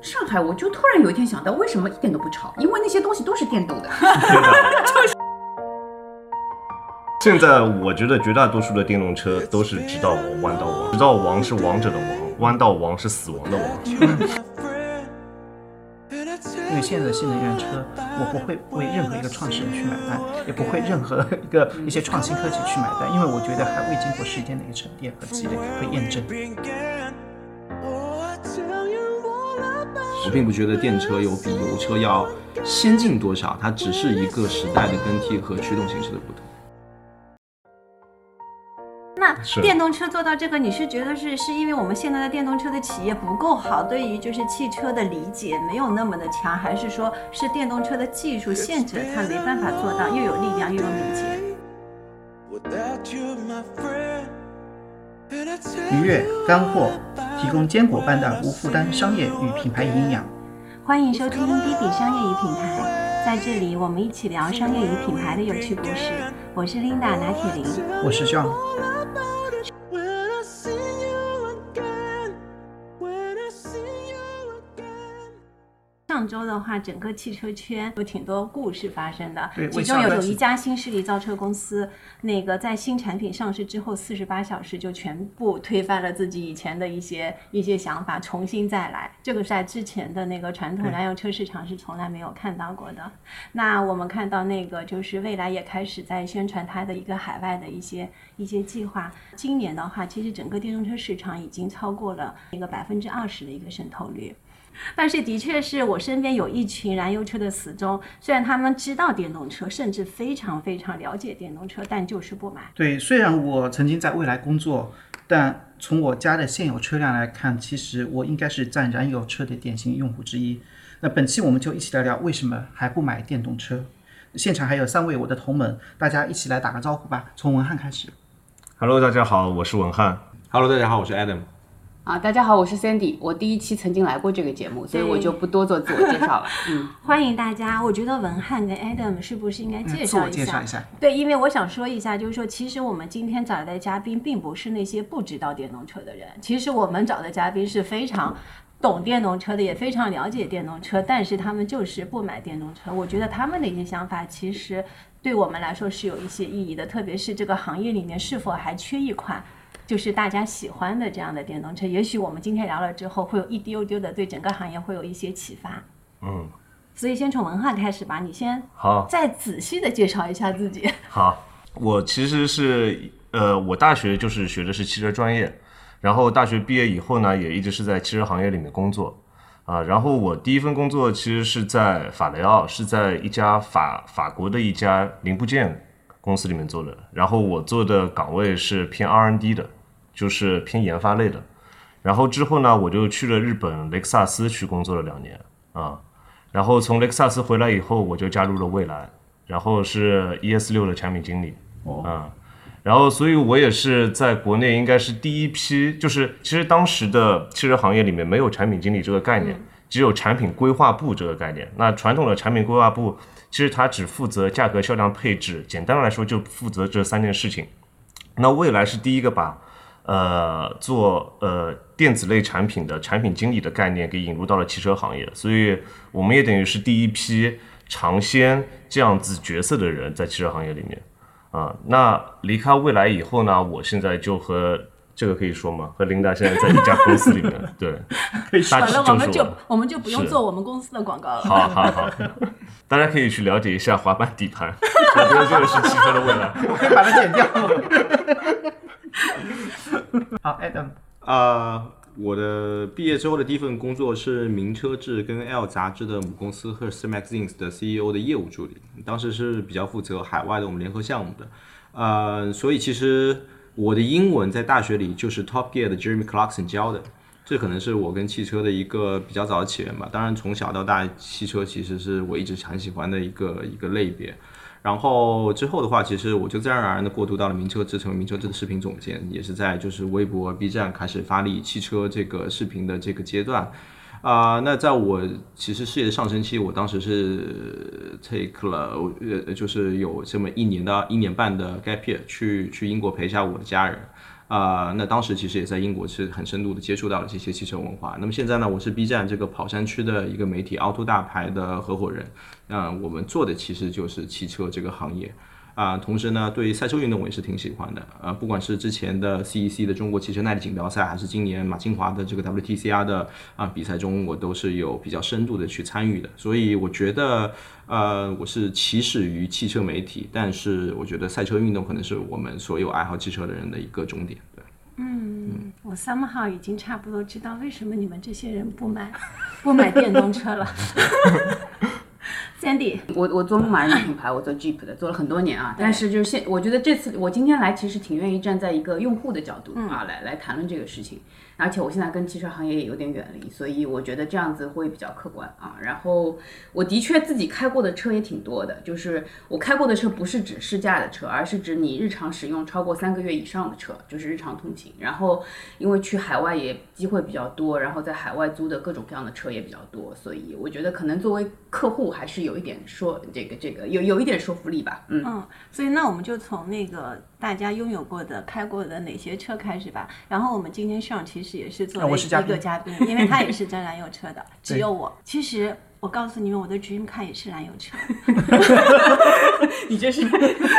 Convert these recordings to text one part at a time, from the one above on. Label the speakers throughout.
Speaker 1: 上海，我就突然有一天想到，为什么一点都不吵？因为那些东西都是电动的。
Speaker 2: 现在我觉得绝大多数的电动车都是直道王、弯道王。直道王是王者的王，弯道王是死亡的王。
Speaker 3: 因为现在的新能源车，我不会为任何一个创始人去买单，也不会任何一个一些创新科技去买单，因为我觉得还未经过时间的一个沉淀和积累和验证。
Speaker 4: 我并不觉得电车有比油车要先进多少，它只是一个时代的更替和驱动形式的不同。
Speaker 5: 那电动车做到这个，你是觉得是是因为我们现在的电动车的企业不够好，对于就是汽车的理解没有那么的强，还是说是电动车的技术限制它没办法做到又有力量又有敏捷？
Speaker 3: 愉悦干货，提供坚果般的无负担商业与品牌营养。
Speaker 5: 欢迎收听滴滴商业与品牌，在这里我们一起聊商业与品牌的有趣故事。我是 Linda 拿铁林，
Speaker 3: 我是 John。
Speaker 5: 上周的话，整个汽车圈有挺多故事发生的，其中有有一家新势力造车公司，那个在新产品上市之后，四十八小时就全部推翻了自己以前的一些一些想法，重新再来。这个在之前的那个传统燃油车市场是从来没有看到过的。那我们看到那个就是未来也开始在宣传它的一个海外的一些一些计划。今年的话，其实整个电动车市场已经超过了一个百分之二十的一个渗透率。但是，的确是我身边有一群燃油车的死忠，虽然他们知道电动车，甚至非常非常了解电动车，但就是不买。
Speaker 3: 对，虽然我曾经在未来工作，但从我家的现有车辆来看，其实我应该是占燃油车的典型用户之一。那本期我们就一起聊聊为什么还不买电动车。现场还有三位我的同门，大家一起来打个招呼吧。从文翰开始。
Speaker 2: Hello，大家好，我是文翰。
Speaker 4: Hello，大家好，我是 Adam。
Speaker 1: 啊，大家好，我是 Sandy，我第一期曾经来过这个节目，所以我就不多做自我介绍了。嗯，
Speaker 5: 欢迎大家。我觉得文翰跟 Adam 是不是应该介绍一下？
Speaker 3: 介绍一下。
Speaker 5: 对，因为我想说一下，就是说，其实我们今天找来的嘉宾并不是那些不知道电动车的人，其实我们找的嘉宾是非常懂电动车的，也非常了解电动车，但是他们就是不买电动车。我觉得他们的一些想法，其实对我们来说是有一些意义的，特别是这个行业里面是否还缺一款。就是大家喜欢的这样的电动车，也许我们今天聊了之后，会有一丢丢的对整个行业会有一些启发。
Speaker 2: 嗯，
Speaker 5: 所以先从文化开始吧，你先
Speaker 2: 好，
Speaker 5: 再仔细的介绍一下自己。
Speaker 2: 好，我其实是呃，我大学就是学的是汽车专业，然后大学毕业以后呢，也一直是在汽车行业里面工作啊。然后我第一份工作其实是在法雷奥，是在一家法法国的一家零部件公司里面做的。然后我做的岗位是偏 R&D 的，就是偏研发类的。然后之后呢，我就去了日本雷克萨斯去工作了两年啊。然后从雷克萨斯回来以后，我就加入了蔚来，然后是 ES 六的产品经理。
Speaker 3: 哦
Speaker 2: 啊，然后所以我也是在国内应该是第一批，就是其实当时的汽车行业里面没有产品经理这个概念，只有产品规划部这个概念。那传统的产品规划部其实它只负责价格、销量、配置，简单来说就负责这三件事情。那蔚来是第一个把呃做呃电子类产品的产品经理的概念给引入到了汽车行业，所以我们也等于是第一批尝鲜这样子角色的人在汽车行业里面。啊，那离开未来以后呢，我现在就和这个可以说吗？和琳达现在在一家公司里面，对，大致
Speaker 5: 完了，我们就我们就不用做我们公司的广告了。
Speaker 2: 好好好，大家可以去了解一下滑板底盘，我觉得这个是汽车的未来。
Speaker 3: 我可以把它剪掉。好，Adam，
Speaker 4: 呃，我的毕业之后的第一份工作是《名车志》跟 L 杂志的母公司 h e r s t Magazines 的 CEO 的业务助理，当时是比较负责海外的我们联合项目的。呃，所以其实我的英文在大学里就是 Top Gear 的 Jeremy Clarkson 教的，这可能是我跟汽车的一个比较早的起源吧。当然，从小到大，汽车其实是我一直很喜欢的一个一个类别。然后之后的话，其实我就自然而然的过渡到了名车志，成为名车志的视频总监，也是在就是微博、B 站开始发力汽车这个视频的这个阶段。啊、那在我其实事业的上升期，我当时是 take 了呃，就是有这么一年到一年半的 gap year 去去英国陪一下我的家人。啊、那当时其实也在英国是很深度的接触到了这些汽车文化。那么现在呢，我是 B 站这个跑山区的一个媒体凹凸大牌的合伙人，那、我们做的其实就是汽车这个行业。啊，同时呢，对于赛车运动我也是挺喜欢的。呃，不管是之前的 CEC 的中国汽车耐力锦标赛，还是今年马清华的这个 WTCR 的啊比赛中，我都是有比较深度的去参与的。所以我觉得，呃，我是起始于汽车媒体，但是我觉得赛车运动可能是我们所有爱好汽车的人的一个终点。对。
Speaker 5: 嗯，我 somehow 已经差不多知道为什么你们这些人不买不买电动车了。Sandy，
Speaker 1: 我我做牧马人品牌，我做 Jeep 的，做了很多年啊。但是就是现，我觉得这次我今天来，其实挺愿意站在一个用户的角度啊，来来谈论这个事情。而且我现在跟汽车行业也有点远离，所以我觉得这样子会比较客观啊。然后我的确自己开过的车也挺多的，就是我开过的车不是指试驾的车，而是指你日常使用超过三个月以上的车，就是日常通勤。然后因为去海外也机会比较多，然后在海外租的各种各样的车也比较多，所以我觉得可能作为客户还是有一点说这个这个有有一点说服力吧。嗯，
Speaker 5: 嗯，所以那我们就从那个大家拥有过的、开过的哪些车开始吧。然后我们今天上其实也是作
Speaker 3: 啊
Speaker 5: 为一个嘉宾，因为他也是真燃油车的，只有我。其实我告诉你们，我的 dream car 也是燃油车。
Speaker 1: 你这是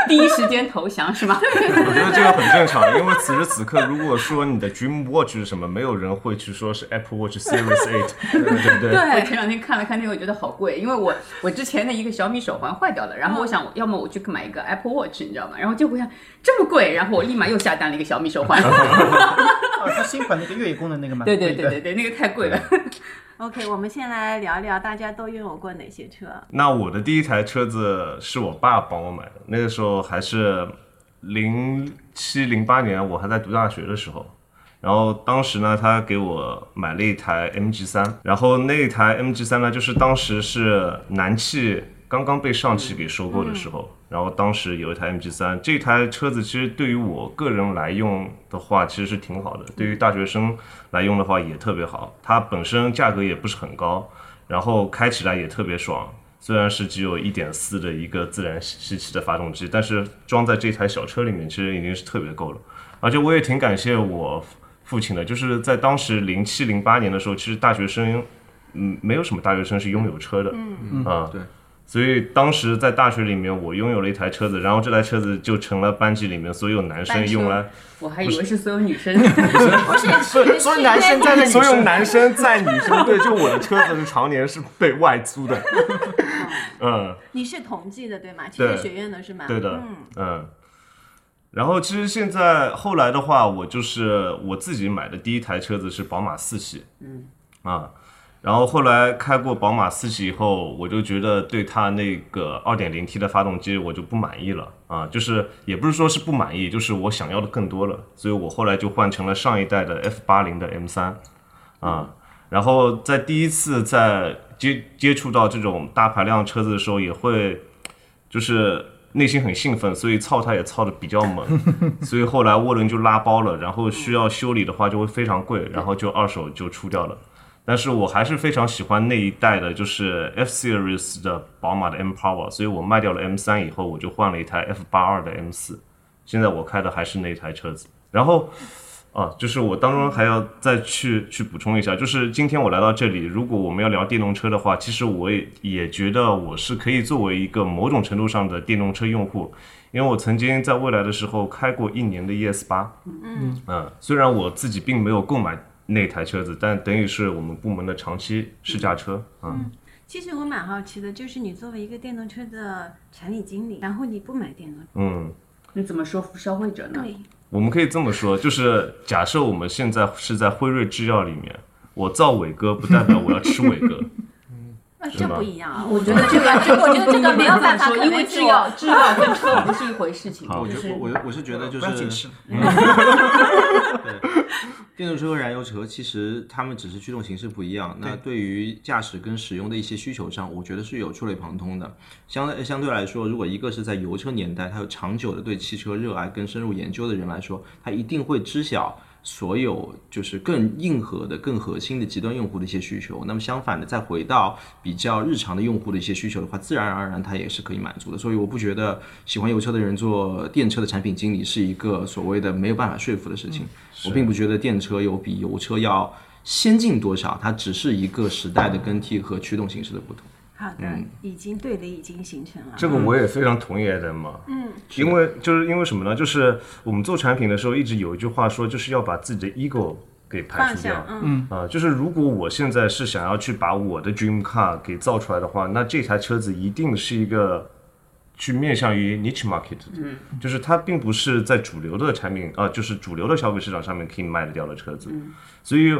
Speaker 1: 第一时间投降是吗？
Speaker 2: 我觉得这个很正常，因为此时此刻，如果说你的 Dream Watch 是什么，没有人会去说是 Apple Watch Series 8，对不对？
Speaker 1: 对前两天看了看那个，我觉得好贵，因为我我之前的一个小米手环坏掉了，然后我想，要么我去买一个 Apple Watch，你知道吗？然后结果想这么贵，然后我立马又下单了一个小米手环。
Speaker 3: 哦，它新款那个越野功能那个吗
Speaker 1: 对。对对对对，那个太贵了。
Speaker 5: OK，我们先来聊一聊大家都拥有过哪些车。
Speaker 2: 那我的第一台车子是我爸帮我买的，那个时候还是零七零八年，我还在读大学的时候。然后当时呢，他给我买了一台 MG 三，然后那台 MG 三呢，就是当时是南汽刚刚被上汽给收购的时候，然后当时有一台 MG 三，这台车子其实对于我个人来用的话，其实是挺好的，对于大学生来用的话也特别好，它本身价格也不是很高，然后开起来也特别爽。虽然是只有一点四的一个自然吸气的发动机，但是装在这台小车里面，其实已经是特别够了。而且我也挺感谢我父亲的，就是在当时零七零八年的时候，其实大学生，嗯，没有什么大学生是拥有车的，嗯啊，
Speaker 4: 对。
Speaker 2: 所以当时在大学里面，我拥有了一台车子，然后这台车子就成了班级里面所有男生用来，
Speaker 1: 我还以为是所有女生。
Speaker 5: 不是，
Speaker 3: 所有男生在
Speaker 2: 所有男生在女生，对，就我的车子是常年是被外租的，嗯。
Speaker 5: 你是同济的对吗？汽
Speaker 2: 对
Speaker 5: 车学院的是吗？
Speaker 2: 对的
Speaker 5: 嗯，
Speaker 2: 嗯。然后其实现在后来的话，我就是我自己买的第一台车子是宝马四系，嗯啊，然后后来开过宝马四系以后，我就觉得对它那个 2.0T 的发动机我就不满意了啊，就是也不是说是不满意，就是我想要的更多了，所以我后来就换成了上一代的 F80 的 M3 啊，然后在第一次在接接触到这种大排量车子的时候，也会就是内心很兴奋，所以操它也操的比较猛，所以后来涡轮就拉包了，然后需要修理的话就会非常贵，然后就二手就出掉了。但是我还是非常喜欢那一代的，就是 F Series 的宝马的 M Power，所以我卖掉了 M 三以后，我就换了一台 F 八二的 M 四。现在我开的还是那台车子。然后啊，就是我当中还要再去去补充一下，就是今天我来到这里，如果我们要聊电动车的话，其实我也也觉得我是可以作为一个某种程度上的电动车用户，因为我曾经在未来的时候开过一年的 ES 八，嗯。嗯，虽然我自己并没有购买那台车子，但等于是我们部门的长期试驾车，嗯，
Speaker 5: 其实我蛮好奇的，就是你作为一个电动车的产品经理，然后你不买电动车，
Speaker 2: 嗯，
Speaker 1: 你怎么说服消费者呢？
Speaker 5: 对，
Speaker 2: 我们可以这么说，就是假设我们现在是在辉瑞制药里面，我造伟哥不代表我要吃伟哥，
Speaker 5: 那这不一样啊。
Speaker 1: 我觉得这个，这个
Speaker 5: 我觉得这个没有办法
Speaker 1: 说，因为制药制药跟车不是一回事情，
Speaker 4: 我觉得我我是觉得就
Speaker 3: 不要解
Speaker 4: 是
Speaker 3: 对。
Speaker 4: 电动车和燃油车其实它们只是驱动形式不一样，那对于驾驶跟使用的一些需求上，我觉得是有触类旁通的。相对相对来说，如果一个是在油车年代，他有长久的对汽车热爱跟深入研究的人来说，他一定会知晓所有就是更硬核的、更核心的极端用户的一些需求。那么相反的，再回到比较日常的用户的一些需求的话，自然而然它也是可以满足的。所以我不觉得喜欢油车的人做电车的产品经理是一个所谓的没有办法说服的事情。我并不觉得电车有比油车要先进多少，它只是一个时代的更替和驱动形式的不同。
Speaker 5: 好的，已经对的已经形成了。
Speaker 2: 这个我也非常同意艾登嘛，嗯，因为就是因为什么呢？就是我们做产品的时候一直有一句话说，就是要把自己的 ego 给排除掉，嗯。啊，就是如果我现在是想要去把我的 dream car 给造出来的话，那这台车子一定是一个去面向于 niche market，嗯，就是它并不是在主流的产品啊，就是主流的消费市场上面可以卖得掉的车子，所以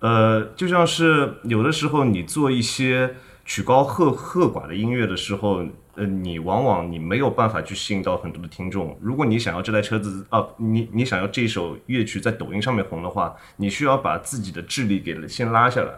Speaker 2: 呃，就像是有的时候你做一些。曲高和和寡的音乐的时候，呃，你往往你没有办法去吸引到很多的听众。如果你想要这台车子啊，你你想要这首乐曲在抖音上面红的话，你需要把自己的智力给先拉下来，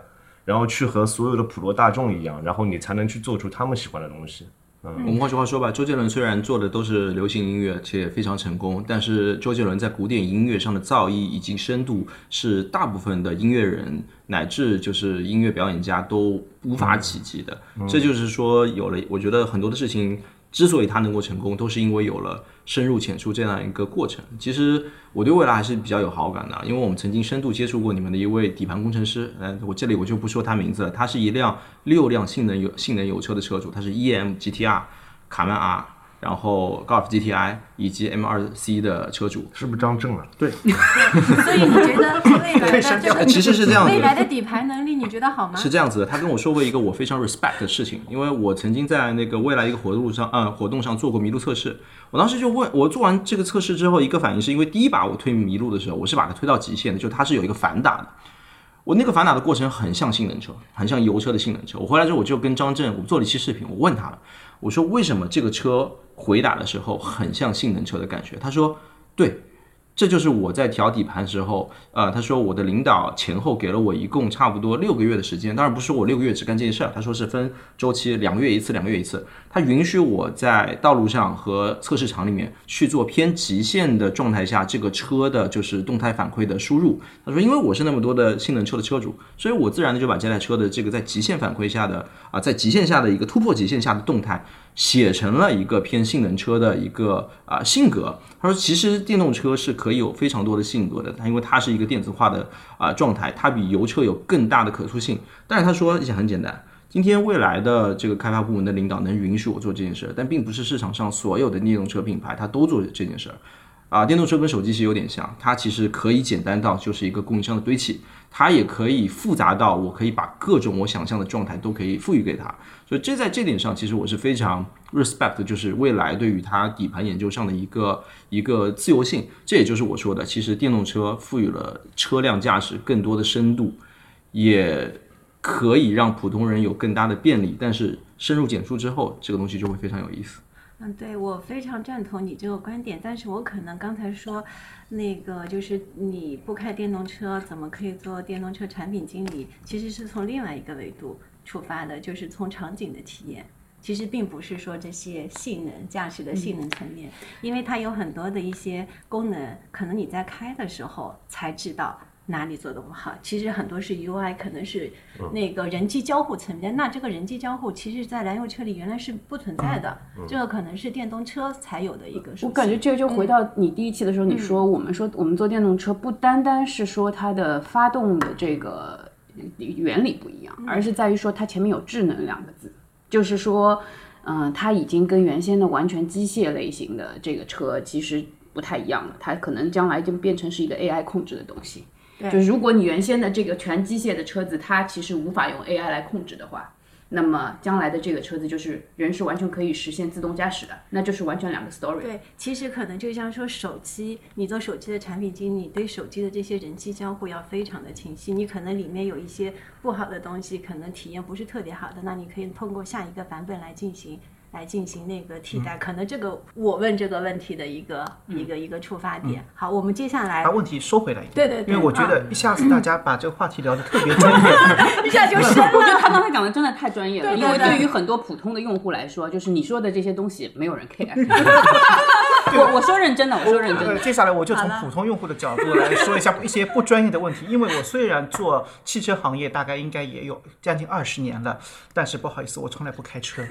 Speaker 2: 然后去和所有的普罗大众一样，然后你才能去做出他们喜欢的东西。
Speaker 4: 我们换句话说吧，周杰伦虽然做的都是流行音乐，且非常成功，但是周杰伦在古典音乐上的造诣以及深度，是大部分的音乐人乃至就是音乐表演家都无法企及的。这就是说，有了我觉得很多的事情。之所以他能够成功，都是因为有了深入浅出这样一个过程。其实我对未来还是比较有好感的，因为我们曾经深度接触过你们的一位底盘工程师。嗯，我这里我就不说他名字了。他是一辆六辆性能有性能油车的车主，他是 EM GTR 卡曼 R。然后高尔夫 GTI 以及 M2C 的车主
Speaker 2: 是不是张正啊？
Speaker 4: 对，
Speaker 5: 所以你觉得未来的这个
Speaker 4: 其实是这样子，
Speaker 5: 未来的底盘能力你觉得好吗？
Speaker 4: 是这样子的，他跟我说过一个我非常 respect 的事情，因为我曾经在那个未来一个活动上，嗯，活动上做过麋鹿测试。我当时就问我做完这个测试之后，一个反应是因为第一把我推麋鹿的时候，我是把它推到极限的，就它是有一个反打的。我那个反打的过程很像性能车，很像油车的性能车。我回来之后我就跟张震我们做了一期视频，我问他了，我说为什么这个车？回答的时候很像性能车的感觉，他说：“对。”这就是我在调底盘时候，呃，他说我的领导前后给了我一共差不多六个月的时间，当然不是说我六个月只干这件事儿，他说是分周期，两个月一次，两个月一次，他允许我在道路上和测试场里面去做偏极限的状态下，这个车的就是动态反馈的输入。他说，因为我是那么多的性能车的车主，所以我自然的就把这台车的这个在极限反馈下的啊，在极限下的一个突破极限下的动态。写成了一个偏性能车的一个啊性格。他说，其实电动车是可以有非常多的性格的，它因为它是一个电子化的啊状态，它比油车有更大的可塑性。但是他说也很简单，今天未来的这个开发部门的领导能允许我做这件事，但并不是市场上所有的电动车品牌它都做这件事儿。啊，电动车跟手机其实有点像，它其实可以简单到就是一个供应商的堆砌，它也可以复杂到我可以把各种我想象的状态都可以赋予给它。所以这在这点上，其实我是非常 respect，就是未来对于它底盘研究上的一个一个自由性。这也就是我说的，其实电动车赋予了车辆驾驶更多的深度，也可以让普通人有更大的便利。但是深入简述之后，这个东西就会非常有意思。
Speaker 5: 嗯，对我非常赞同你这个观点，但是我可能刚才说，那个就是你不开电动车，怎么可以做电动车产品经理？其实是从另外一个维度出发的，就是从场景的体验。其实并不是说这些性能驾驶的性能层面，因为它有很多的一些功能，可能你在开的时候才知道。哪里做的不好？其实很多是 UI，可能是那个人机交互层面。那这个人机交互，其实，在燃油车里原来是不存在的。这个可能是电动车才有的一个。
Speaker 1: 我感觉这个就回到你第一期的时候，你说我们说我们做电动车，不单单是说它的发动的这个原理不一样，而是在于说它前面有智能两个字，就是说，嗯，它已经跟原先的完全机械类型的这个车其实不太一样了。它可能将来就变成是一个 AI 控制的东西。就是如果你原先的这个全机械的车子，它其实无法用 AI 来控制的话，那么将来的这个车子就是人是完全可以实现自动驾驶的，那就是完全两个 story。
Speaker 5: 对，其实可能就像说手机，你做手机的产品经理，对手机的这些人机交互要非常的清晰。你可能里面有一些不好的东西，可能体验不是特别好的，那你可以通过下一个版本来进行。来进行那个替代，可能这个我问这个问题的一个一个一个出发点。好，我们接下来
Speaker 3: 把问题收回来一点。
Speaker 5: 对对对，
Speaker 3: 因为我觉得一下子大家把这个话题聊得特别专业，
Speaker 5: 一下就深了。
Speaker 1: 我觉得他刚才讲的真的太专业了，因为对于很多普通的用户来说，就是你说的这些东西没有人 care。我我说认真的，我说认真
Speaker 3: 呃，
Speaker 1: 的。
Speaker 3: 接下来我就从普通用户的角度来说一下一些不专业的问题，因为我虽然做汽车行业大概应该也有将近二十年了，但是不好意思，我从来不开车，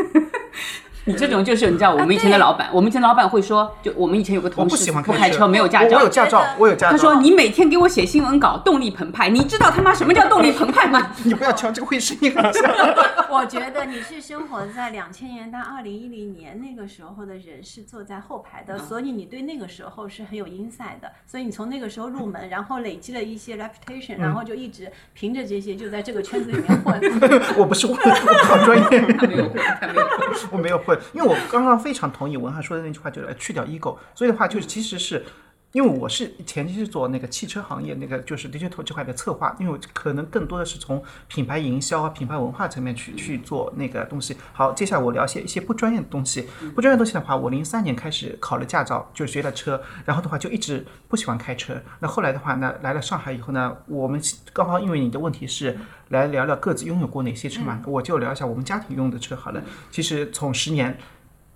Speaker 1: 你这种就是你知道，我们以前的老板，我们以前老板会说，就我们以前有个同事
Speaker 3: 不
Speaker 1: 开车，没有驾照
Speaker 3: 我我有。驾照，我有驾照。
Speaker 1: 他说：“你每天给我写新闻稿，动力澎湃。你知道他妈什么叫动力澎湃吗？
Speaker 3: 你不要敲这个会声音很响。
Speaker 5: 我觉得你是生活在两千年到二零一零年那个时候的人，是坐在后排的，所以你对那个时候是很有 insight 的。所以你从那个时候入门，然后累积了一些 reputation，然后就一直凭着这些就在这个圈子里面混。
Speaker 3: 我不是混，我好专业。
Speaker 1: 他没有混，他没有混。
Speaker 3: 我没有混，因为我刚刚非常同意文翰说的那句话，就是去掉 ego。所以的话，就是其实是。因为我是前期是做那个汽车行业，那个就是 digital 这块的策划，因为我可能更多的是从品牌营销啊、品牌文化层面去去做那个东西。好，接下来我聊一些一些不专业的东西。不专业的东西的话，我零三年开始考了驾照，就学了车，然后的话就一直不喜欢开车。那后来的话呢，来了上海以后呢，我们刚好因为你的问题是来聊聊各自拥有过哪些车嘛，我就聊一下我们家庭用的车好了。其实从十年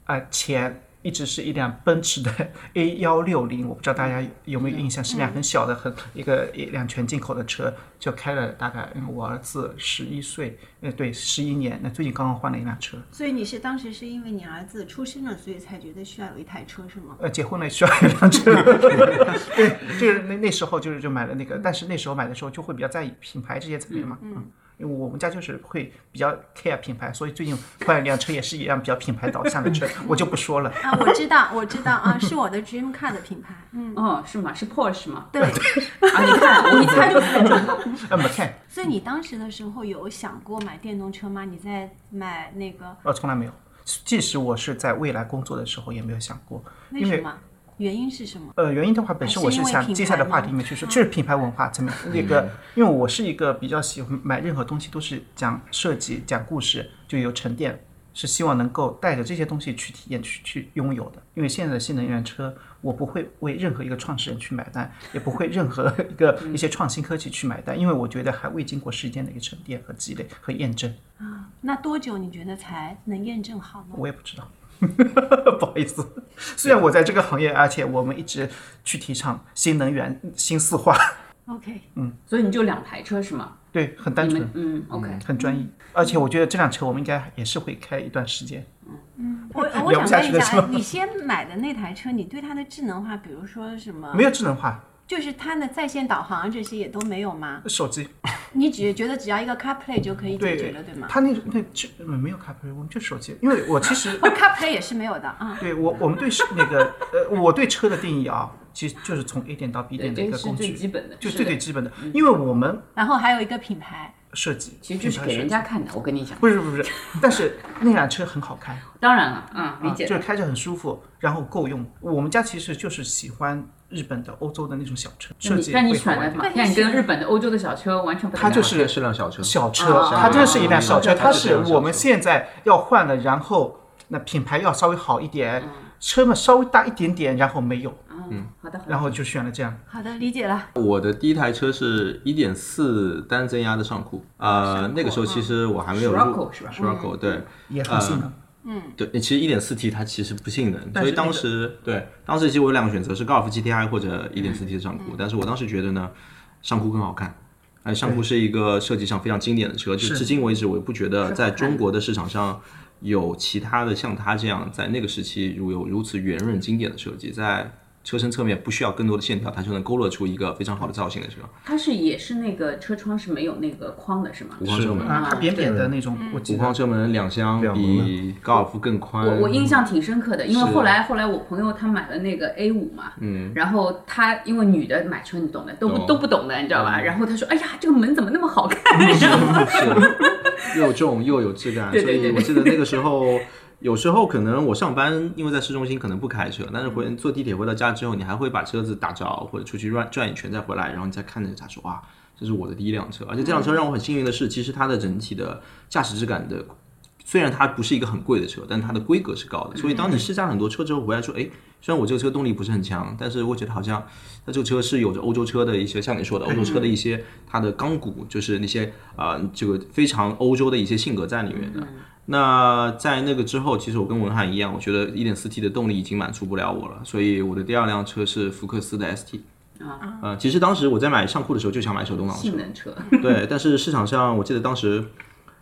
Speaker 3: 啊、前一直是一辆奔驰的 A 幺六零，我不知道大家有没有印象，是辆很小的、很一个一辆全进口的车，就开了大概嗯我儿子十一岁，呃对，十一年，那最近刚刚换了一辆车，
Speaker 5: 所以你是当时是因为你儿子出生了，所以才觉得需要有一台车是吗？
Speaker 3: 呃，结婚了需要一辆车，对，就是那那时候就是就买了那个，但是那时候买的时候就会比较在意品牌这些层面嘛，嗯。因为我们家就是会比较 care 品牌，所以最近换了一辆车，也是一辆比较品牌导向的车，我就不说了。
Speaker 5: 啊，我知道，我知道啊，是我的 dream car 的品牌。嗯，
Speaker 1: 哦，是吗？是 Porsche 吗？
Speaker 5: 对。
Speaker 1: 啊，你看，我一 猜就猜中了。
Speaker 3: 呃，Macan，
Speaker 5: 所以你当时的时候有想过买电动车吗？你在买那个
Speaker 3: 呃，从来没有。即使我是在未来工作的时候，也没有想过。为
Speaker 5: 什么？原因是什么？
Speaker 3: 呃，原因的话，本身我是想接下来的话题里面去说，就是品牌文化层面那个，因为我是一个比较喜欢买任何东西都是讲设计、讲故事，就有沉淀，是希望能够带着这些东西去体验、去去拥有的。因为现在的新能源车，我不会为任何一个创始人去买单，也不会任何一个一些创新科技去买单，因为我觉得还未经过时间的一个沉淀和积累和验证，啊
Speaker 5: 那多久你觉得才能验证好呢？
Speaker 3: 我也不知道。不好意思，虽然我在这个行业，而且我们一直去提倡新能源、新四化
Speaker 5: ，OK，嗯。
Speaker 1: 所以你就两台车是吗？
Speaker 3: 对，很单纯，
Speaker 1: 嗯，OK。
Speaker 3: 很专一。而且我觉得这辆车我们应该也是会开一段时间。嗯。
Speaker 5: 我我
Speaker 3: 聊不下
Speaker 5: 想问一下，你先买的那台车，你对它的智能化，比如说什么，
Speaker 3: 没有智能化
Speaker 5: 就是它的在线导航这些也都没有吗？
Speaker 3: 手机，
Speaker 5: 你只觉得只要一个 CarPlay 就可以解决了，对吗
Speaker 3: 它那那这没有 CarPlay，我们就手机。因为我其实
Speaker 5: ？CarPlay 也是没有的啊。
Speaker 3: 对我我们对是那个呃，我对车的定义啊，其实就是从 A 点到 B，点的一
Speaker 1: 个
Speaker 3: 工具，
Speaker 1: 最基本的，
Speaker 3: 就最最基本的。因为我们
Speaker 5: 然后还有一个品牌，
Speaker 3: 设计
Speaker 1: 其实就是给人家看的。我跟你讲，
Speaker 3: 不是不是，但是那辆车很好开。
Speaker 1: 当然了，嗯，理
Speaker 3: 啊，
Speaker 1: 解
Speaker 3: 就是开着很舒服，然后够用。我们家其实就是喜欢日本的、欧洲的那种小车设计，
Speaker 1: 那你选的马天，你跟日本的、欧洲的小车完全不一样。
Speaker 3: 它就是
Speaker 4: 是辆小车，
Speaker 3: 小车，
Speaker 1: 啊
Speaker 3: 它真的是一辆小车，
Speaker 4: 啊
Speaker 3: 它是我们现在要换了，然后那品牌要稍微好一点，车嘛稍微大一点点，然后没有，
Speaker 1: 嗯，好的，
Speaker 3: 然后就选了这样。
Speaker 5: 好的，理解了。
Speaker 4: 我的第一台车是一点四单增压的上库，呃，那个时候其实我还没有入
Speaker 1: Scirocco 是吧
Speaker 4: ？Scirocco 对。
Speaker 3: 也很性能，
Speaker 4: 对，其实一点四 T 它其实不性能，所以当时对当时其实我有两个选择是高尔夫 GTI 或者一点四 T 的上库，但是我当时觉得呢，上酷更好看。哎，上酷是一个设计上非常经典的车，就至今为止我也不觉得在中国的市场上有其他的像它这样在那个时期如有如此圆润经典的设计，在车身侧面不需要更多的线条，它就能勾勒出一个非常好的造型的车。
Speaker 1: 它是也是那个车窗是没有那个框的，是吗？
Speaker 4: 无框车门，
Speaker 3: 啊，它扁扁的那种，我
Speaker 4: 框车门两厢比高尔夫更宽。
Speaker 1: 我我印象挺深刻的，因为后来后来我朋友他买了那个 A 五嘛，嗯，然后他因为女的买车你懂的，都不都不懂的，你知道吧？然后他说，哎呀，这个门怎么那么好看？
Speaker 4: 是。又重又有质感，所以我记得那个时候，有时候可能我上班，因为在市中心可能不开车，但是回坐地铁回到家之后，你还会把车子打着或者出去转转一圈再回来，然后你再看那个车说哇，这是我的第一辆车，而且这辆车让我很幸运的是，其实它的整体的驾驶质感的。虽然它不是一个很贵的车，但它的规格是高的，所以当你试驾很多车之后回来说，哎，虽然我这个车动力不是很强，但是我觉得好像它这个车是有着欧洲车的一些，像你说的欧洲车的一些它的钢骨，就是那些啊、呃这个非常欧洲的一些性格在里面的。那在那个之后，其实我跟文翰一样，我觉得 1.4T 的动力已经满足不了我了，所以我的第二辆车是福克斯的 ST。
Speaker 1: 啊，
Speaker 4: 呃，其实当时我在买尚酷的时候就想买手动挡车
Speaker 1: 性，能车，
Speaker 4: 对，但是市场上我记得当时。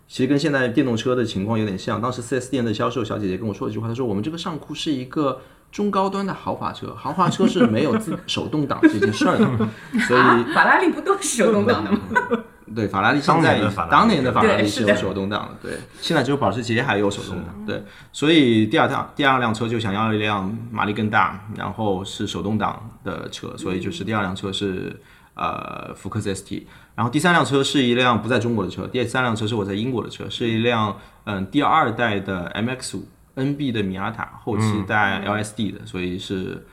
Speaker 4: 其实跟现在电动车的情况有点像，当时 4S 店的销售小姐姐跟我说了一句话，她说我们这个尚酷是一个中高端的豪华车，豪华车是没有自手动挡这件事儿的，所以
Speaker 1: 啊，法拉利不都是手动挡的吗？
Speaker 4: 对，法拉利现在
Speaker 2: 当年的法拉利
Speaker 4: 当年的法拉利
Speaker 1: 是
Speaker 4: 有手动挡的，对，现在只有保时捷还有手动挡，对，所以第二辆第二辆车就想要一辆马力更大，然后是手动挡的车，所以就是第二辆车是呃福克斯 ST，然后第三辆车是一辆不在中国的车，第三辆车是我在英国的车，是一辆嗯第二代的 MX 五 NB 的米亚塔，后期带 LSD 的，所以是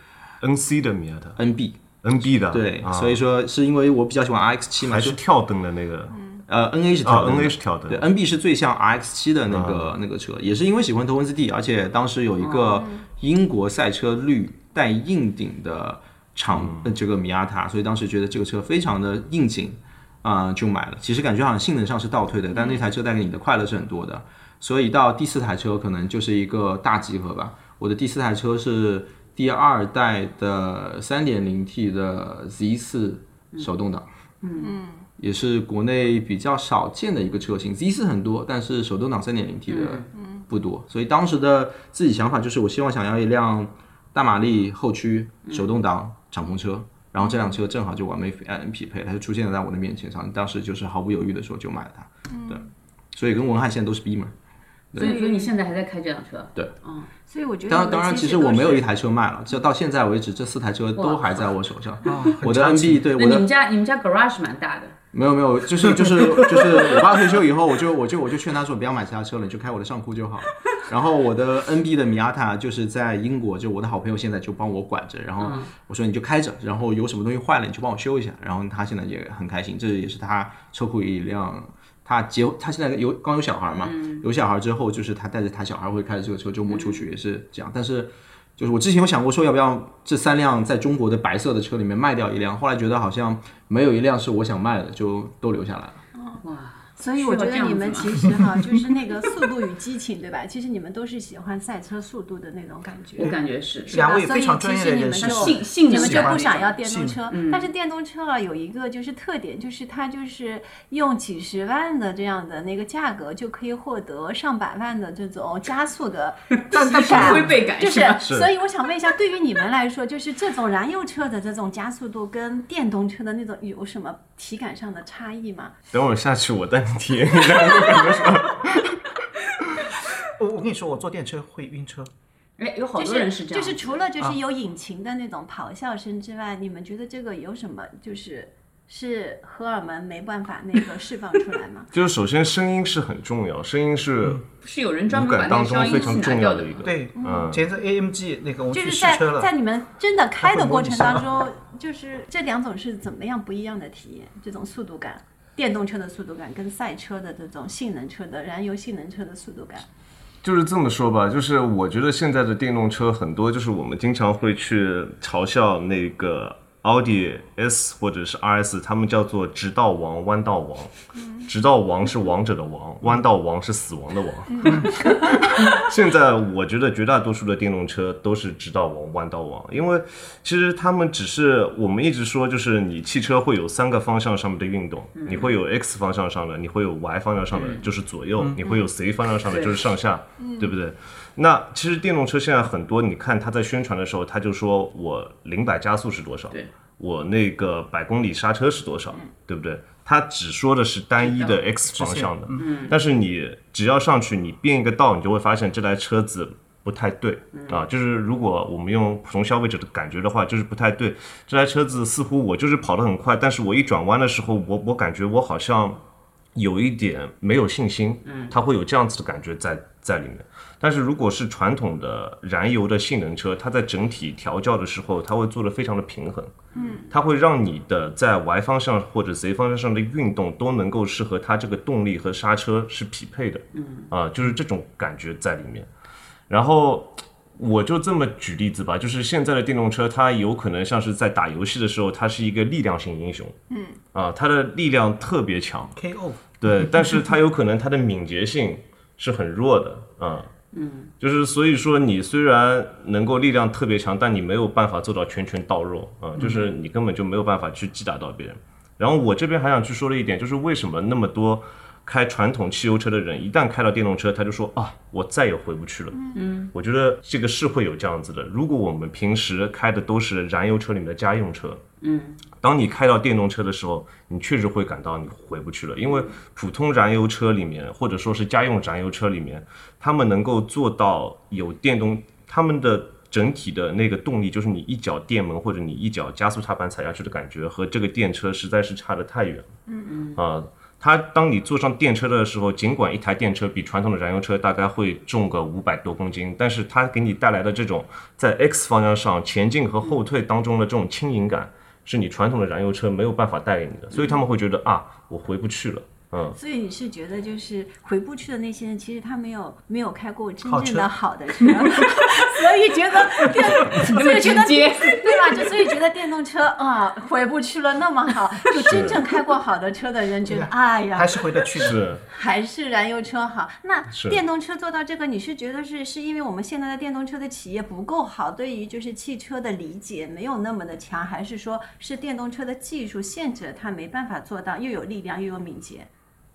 Speaker 2: NC 的米亚塔。
Speaker 4: NB，
Speaker 2: ，NB 的，
Speaker 4: 对，
Speaker 2: 啊。
Speaker 4: 所以说是因为我比较喜欢 RX 七嘛，
Speaker 2: 还
Speaker 4: 是
Speaker 2: 跳灯的那个？
Speaker 4: 呃，N A 是
Speaker 2: 啊
Speaker 4: 跳灯的
Speaker 2: ，NA 是跳灯
Speaker 4: 对，NB 是最像 RX 七的那个、那个车，也是因为喜欢头文字 D，而且当时有一个英国赛车绿带硬顶的长、呃这个米亚塔，所以当时觉得这个车非常的应景，啊、就买了。其实感觉好像性能上是倒退的，但那台车带给你的快乐是很多的。所以到第四台车可能就是一个大集合吧。我的第四台车是第二代的 3.0T 的 Z 四手动挡。嗯。也是国内比较少见的一个车型，Z 四很多，但是手动挡 3.0T 的不多，所以当时的自己想法就是，我希望想要一辆大马力后驱手动挡敞篷车，然后这辆车正好就完美嗯匹配，它就出现在我的面前上，当时就是毫不犹豫的说就买了它，对，所以跟文翰现在都是 B 嘛，
Speaker 1: 所以说你现在还在开这辆车？
Speaker 5: 对，嗯所以我觉得
Speaker 4: 当当然，其实我没有一台车卖了，就到现在为止这四台车都还在我手上，我的 NB 对我的
Speaker 1: 你们家你们家 garage 蛮大的，
Speaker 4: 没有没有，就是就是就是我爸退休以后，我就我就我就劝他说不要买其他车了，你就开我的上库就好了。然后我的 NB 的米亚塔就是在英国，就我的好朋友现在就帮我管着，然后我说你就开着，然后有什么东西坏了你就帮我修一下，然后他现在也很开心，这也是他车库一辆。他结他现在有刚有小孩嘛，有小孩之后就是他带着他小孩会开着这个车周末出去也是这样，但是就是我之前有想过说要不要这三辆在中国的白色的车里面卖掉一辆，后来觉得好像没有一辆是我想卖的，就都留下来了。
Speaker 1: 哇，
Speaker 5: 所以我觉得你们其实哈，就 是那个速度与激情，对吧？其实你们都是喜欢赛车速度的那种感觉。
Speaker 1: 我感觉是。
Speaker 5: 是吧
Speaker 3: 两位非常
Speaker 5: 所以
Speaker 3: 专业的人士
Speaker 5: 其实你们就
Speaker 1: 性性
Speaker 5: 你们就不想要电动车，
Speaker 1: 嗯
Speaker 5: 但是电动车啊有一个就是特点，就是它就是用几十万的这样的那个价格就可以获得上百万的这种加速的
Speaker 1: 但但
Speaker 5: 体感
Speaker 1: 不会被感
Speaker 5: 就是，
Speaker 2: 是
Speaker 5: 所以我想问一下，对于你们来说，就是这种燃油车的这种加速度跟电动车的那种有什么体感上的差异吗？
Speaker 2: 等会儿下去我带你体验一下。
Speaker 3: 我我跟你说，我坐电车会晕车。
Speaker 1: 哎，有好多人是这样，
Speaker 5: 是就是除了就
Speaker 3: 啊
Speaker 5: 是有引擎的那种咆哮声之外，你们觉得这个有什么就是是荷尔蒙没办法那个释放出来吗？
Speaker 2: 就是首先声音是很重要，声音是
Speaker 1: 是有人专
Speaker 2: 五
Speaker 1: 门把
Speaker 2: 感当中
Speaker 1: 那个声音
Speaker 2: 非常重
Speaker 1: 器拿掉的
Speaker 2: 要的一个。
Speaker 3: 对，
Speaker 2: 嗯，
Speaker 3: 前阵 AMG 那个我去
Speaker 5: 就是在
Speaker 3: 试车了，
Speaker 5: 在你们真的开的过程当中，就是这两种是怎么样不一样的体验？这种速度感，电动车的速度感跟赛车的这种性能车的燃油性能车的速度感。
Speaker 2: 就是这么说吧，就是我觉得现在的电动车很多，就是我们经常会去嘲笑那个奥迪 S 或者是 RS，他们叫做直道王、弯道王。直道王是王者的王，弯道王是死亡的王。现在我觉得绝大多数的电动车都是直道王、弯道王，因为其实他们只是我们一直说，就是你汽车会有三个方向上面的运动，你会有 X 方向上的，你会有 Y 方向上的，就是左右，你会有 Z 方向上的，就是上下，对不对？那其实电动车现在很多，你看他在宣传的时候，他就说我零百加速是多少，我那个百公里刹车是多少，对不对？他只说的是单一的 X 方向的，但是你只要上去，你变一个道，你就会发现这台车子不太对。啊。就是如果我们用普通消费者的感觉的话，就是不太对。这台车子似乎我就是跑得很快，但是我一转弯的时候，我我感觉我好像有一点没有信心，它会有这样子的感觉在在里面。但是如果是传统的燃油的性能车，它在整体调教的时候，它会做得非常的平衡，嗯，它会让你的在 Y 方向或者 Z 方向上的运动都能够是和它这个动力和刹车是匹配的，嗯，啊，就是这种感觉在里面。然后我就这么举例子吧，就是现在的电动车，它有可能像是在打游戏的时候，它是一个力量型英雄，嗯，啊，它的力量特别强
Speaker 3: ，KO
Speaker 2: 对，但是它有可能它的敏捷性是很弱的，啊。嗯，就是所以说，你虽然能够力量特别强，但你没有办法做到拳拳到肉啊、就是你根本就没有办法去击打到别人。然后我这边还想去说的一点，就是为什么那么多开传统汽油车的人，一旦开到电动车，他就说啊，我再也回不去了。嗯，我觉得这个是会有这样子的。如果我们平时开的都是燃油车里面的家用车，嗯，当你开到电动车的时候，你确实会感到你回不去了，因为普通燃油车里面，或者说是家用燃油车里面，他们能够做到有电动，他们的整体的那个动力，就是你一脚电门或者你一脚加速踏板踩下去的感觉，和这个电车实在是差得太远了。嗯嗯。啊，它当你坐上电车的时候，尽管一台电车比传统的燃油车大概会重个五百多公斤，但是它给你带来的这种在 X 方向上前进和后退当中的这种轻盈感，是你传统的燃油车没有办法带给你的，所以他们会觉得啊，我回不去了。嗯，
Speaker 5: 所以你是觉得就是回不去的那些人，其实他没有没有开过真正的好的车，所以觉得电，所以觉得
Speaker 1: 直接
Speaker 5: 对吧？就所以觉得电动车啊回不去了那么好，就真正开过好的车的人觉得，哎呀
Speaker 3: 还，是回得去的。
Speaker 2: 是。
Speaker 5: 还是燃油车好。那电动车做到这个，你是觉得是是因为我们现在的电动车的企业不够好，对于就是汽车的理解没有那么的强，还是说是电动车的技术限制了它没办法做到又有力量又有敏捷？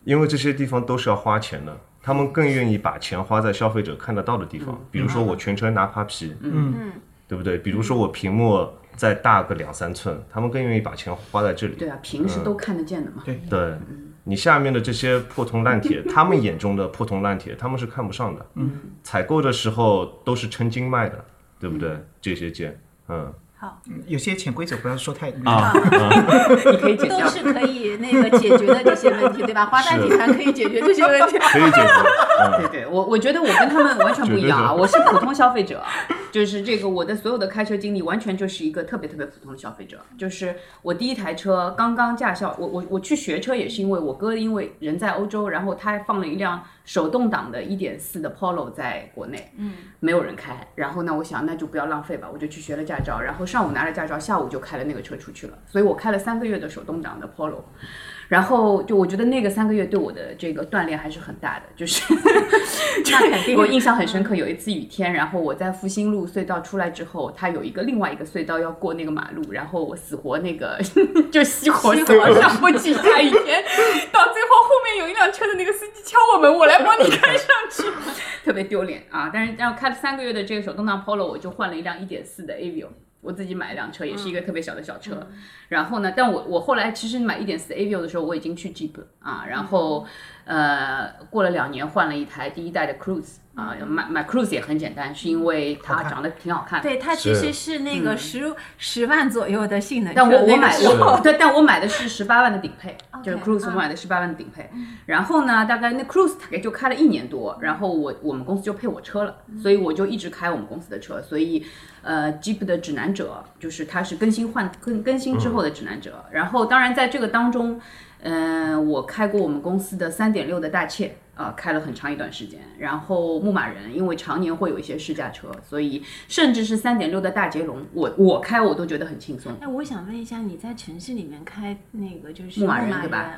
Speaker 2: 因为这些地方都是要花钱的，他们更愿意把钱花在消费者看得到的地方，比如说我全车拿趴皮，
Speaker 3: 嗯，
Speaker 2: 对不对？比如说我屏幕再大个两三寸，他们更愿意把钱花在这里。
Speaker 1: 对啊，平时都看得见的嘛。
Speaker 3: 对，
Speaker 2: 对你下面的这些破铜烂铁，他们眼中的破铜烂铁，他们是看不上的。嗯，采购的时候都是称斤卖的，对不对？这些件，嗯，
Speaker 5: 好，
Speaker 3: 有些潜规则不要说太明
Speaker 2: 啊
Speaker 1: 你可以解决。
Speaker 5: 都是可以那个解决的这些问题，对吧？花旦集团可以解决这些问题。
Speaker 2: 可以解决。嗯，
Speaker 1: 对对，我我觉得我跟他们完全不一样啊，我是普通消费者，就是这个我的所有的开车经历完全就是一个特别特别普通的消费者，就是我第一台车刚刚驾校，我我我去学车也是因为我哥因为人在欧洲，然后他放了一辆手动挡的1.4的 Polo 在国内，嗯，没有人开，然后呢，我想那就不要浪费吧，我就去学了驾照，然后上午拿了驾照，下午就开了那个车出去了，所以我开了三个月的手动挡的 Polo。然后就我觉得那个三个月对我的这个锻炼还是很大的，就是
Speaker 5: 那肯定
Speaker 1: 我印象很深刻。有一次雨天，然后我在复兴路隧道出来之后，它有一个另外一个隧道要过那个马路，然后我死活那个 就熄火死活上不去下雨天，到最后后面有一辆车的那个司机敲我门，我来帮你开上去，特别丢脸啊！但是然后开了三个月的这个手动挡 Polo，我就换了一辆1.4的 Avio。我自己买一辆车，也是一个特别小的小车。然后呢，但我我后来其实买1.4 Avio 的时候，我已经去 Jeep 了啊。然后呃，过了两年换了一台第一代的 Cruise 啊，买买 Cruise 也很简单，是因为它长得挺好看。
Speaker 5: 对，它其实是那个十十万左右的性能，
Speaker 1: 但我我买我对，但我买的是十八万的顶配就是 Cruise 我
Speaker 5: 嗯
Speaker 1: 买的十八万的顶配。然后呢，大概那 Cruise 大概就开了一年多，然后我我们公司就配我车了，所以我就一直开我们公司的车。所以呃，Jeep 的指南者就是它是更新换更更新之后的指南者。然后当然在这个当中，嗯、我开过我们公司的三点六的大切。啊、开了很长一段时间，然后牧马人因为常年会有一些试驾车，所以甚至是三点六的大捷龙，我我开我都觉得很轻松。
Speaker 5: 哎，我想问一下，你在城市里面开那个就是
Speaker 1: 牧马人
Speaker 5: 人
Speaker 1: 对吧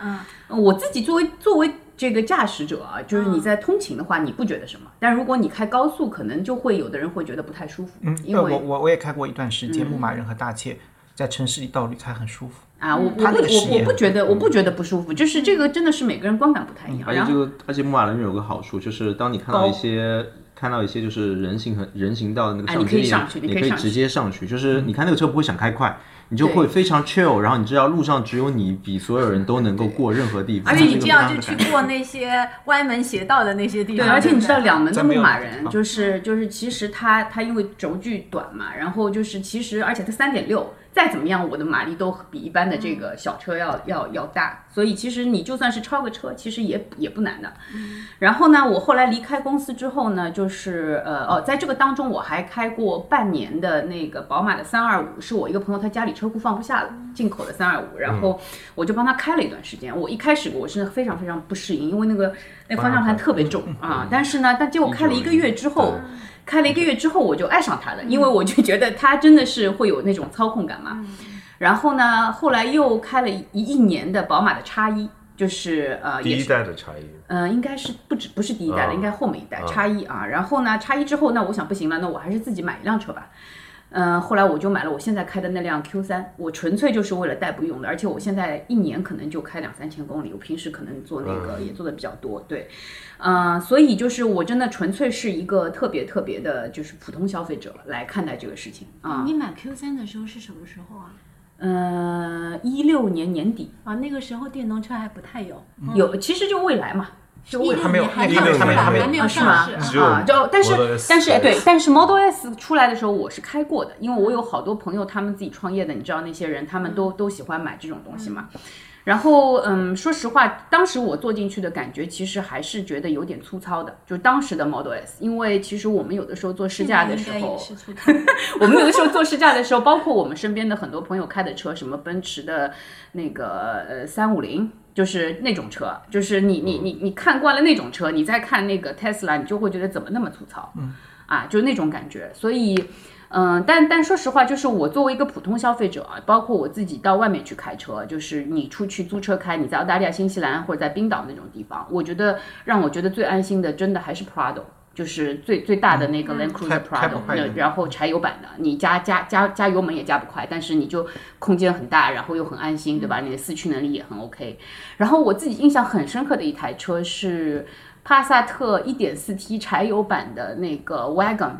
Speaker 5: 嗯，
Speaker 1: 我自己作为作为这个驾驶者啊，就是你在通勤的话，你不觉得什么？但如果你开高速，可能就会有的人会觉得不太舒服，
Speaker 3: 嗯，呃我
Speaker 1: 因为
Speaker 3: 我我也开过一段时间牧马人和大切，在城市里道路开很舒服。
Speaker 1: 啊，我我不
Speaker 3: 它那个视野
Speaker 1: 我我不觉得我不觉得不舒服，就是这个真的是每个人观感不太一样。
Speaker 6: 而且这个，而且牧马人有个好处，就是当你看到一些看到一些就是人行和人行道的那个
Speaker 1: 啊你可以
Speaker 6: 上街
Speaker 1: 上去你
Speaker 6: 你可以直接上去，就是你看那个车不会想开快，你就会非常 chill，然后你知道路上只有你比所有人都能够过任何地方，
Speaker 5: 而且你
Speaker 3: 这
Speaker 5: 样就去过那些歪门邪道的那些地方
Speaker 1: 对，
Speaker 5: 方，
Speaker 1: 而且你知道两门的牧马人就是就是其实它它因为轴距短嘛，然后就是其实而且它三点六，再怎么样我的马力都比一般的这个小车要要要大，所以其实你就算是超个车，其实也也不难的。然后呢，我后来离开公司之后呢，就是呃哦，在这个当中我还开过半年的那个宝马的三二五，是我一个朋友他家里车库放不下了，进口的三二五，然后我就帮他开了一段时间。我一开始我是非常非常不适应，因为那个那方向盘特别重啊，但是呢，但结果开了一个月之后。开了一个月之后，我就爱上它了，因为我就觉得它真的是会有那种操控感嘛。然后呢，后来又开了一一年的宝马的叉一就是呃
Speaker 2: 第一代的叉一，
Speaker 1: 嗯，应该是不止不是第一代了，
Speaker 2: 啊
Speaker 1: 应该后面一代叉一啊。然后呢，叉一之后，那我想不行了，那我还是自己买一辆车吧。嗯，后来我就买了我现在开的那辆 Q 三，我纯粹就是为了代步用的，而且我现在一年可能就开两三千公里，我平时可能做那个也做的比较多，对，嗯，所以就是我真的纯粹是一个特别特别的，就是普通消费者来看待这个事情啊。
Speaker 5: 你买 Q 三的时候是什么时候啊？
Speaker 1: 呃，一六年年底
Speaker 5: 啊，那个时候电动车还不太有，
Speaker 1: 有，其实就未来嘛，就未来。
Speaker 2: 还没有没有没有
Speaker 5: 还没有
Speaker 1: 啊是吗
Speaker 5: 上市。
Speaker 1: 啊，就但是但是哎对但是 Model S 出来的时候我是开过的，因为我有好多朋友他们自己创业的，你知道那些人他们都都喜欢买这种东西嘛。然后嗯，说实话，当时我坐进去的感觉其实还是觉得有点粗糙的，就当时的 Model S，因为其实我们有的时候做试驾的时候。我们有的时候做试驾的时候，包括我们身边的很多朋友开的车，什么奔驰的那个呃三五零，就是那种车，就是你你你你看惯了那种车，你再看那个 Tesla，你就会觉得怎么那么粗糙，嗯，啊，就是那种感觉。所以，嗯、但但说实话，就是我作为一个普通消费者啊，包括我自己到外面去开车，就是你出去租车开，你在澳大利亚、新西兰或者在冰岛那种地方，我觉得让我觉得最安心的，真的还是 Prado。就是最最大的那个 Land Cruiser Prado，然后柴油版的，你加加加加油门也加不快，但是你就空间很大，然后又很安心，对吧？你的四驱能力也很 OK。然后我自己印象很深刻的一台车是帕萨特 1.4T 柴油版的那个 Wagon。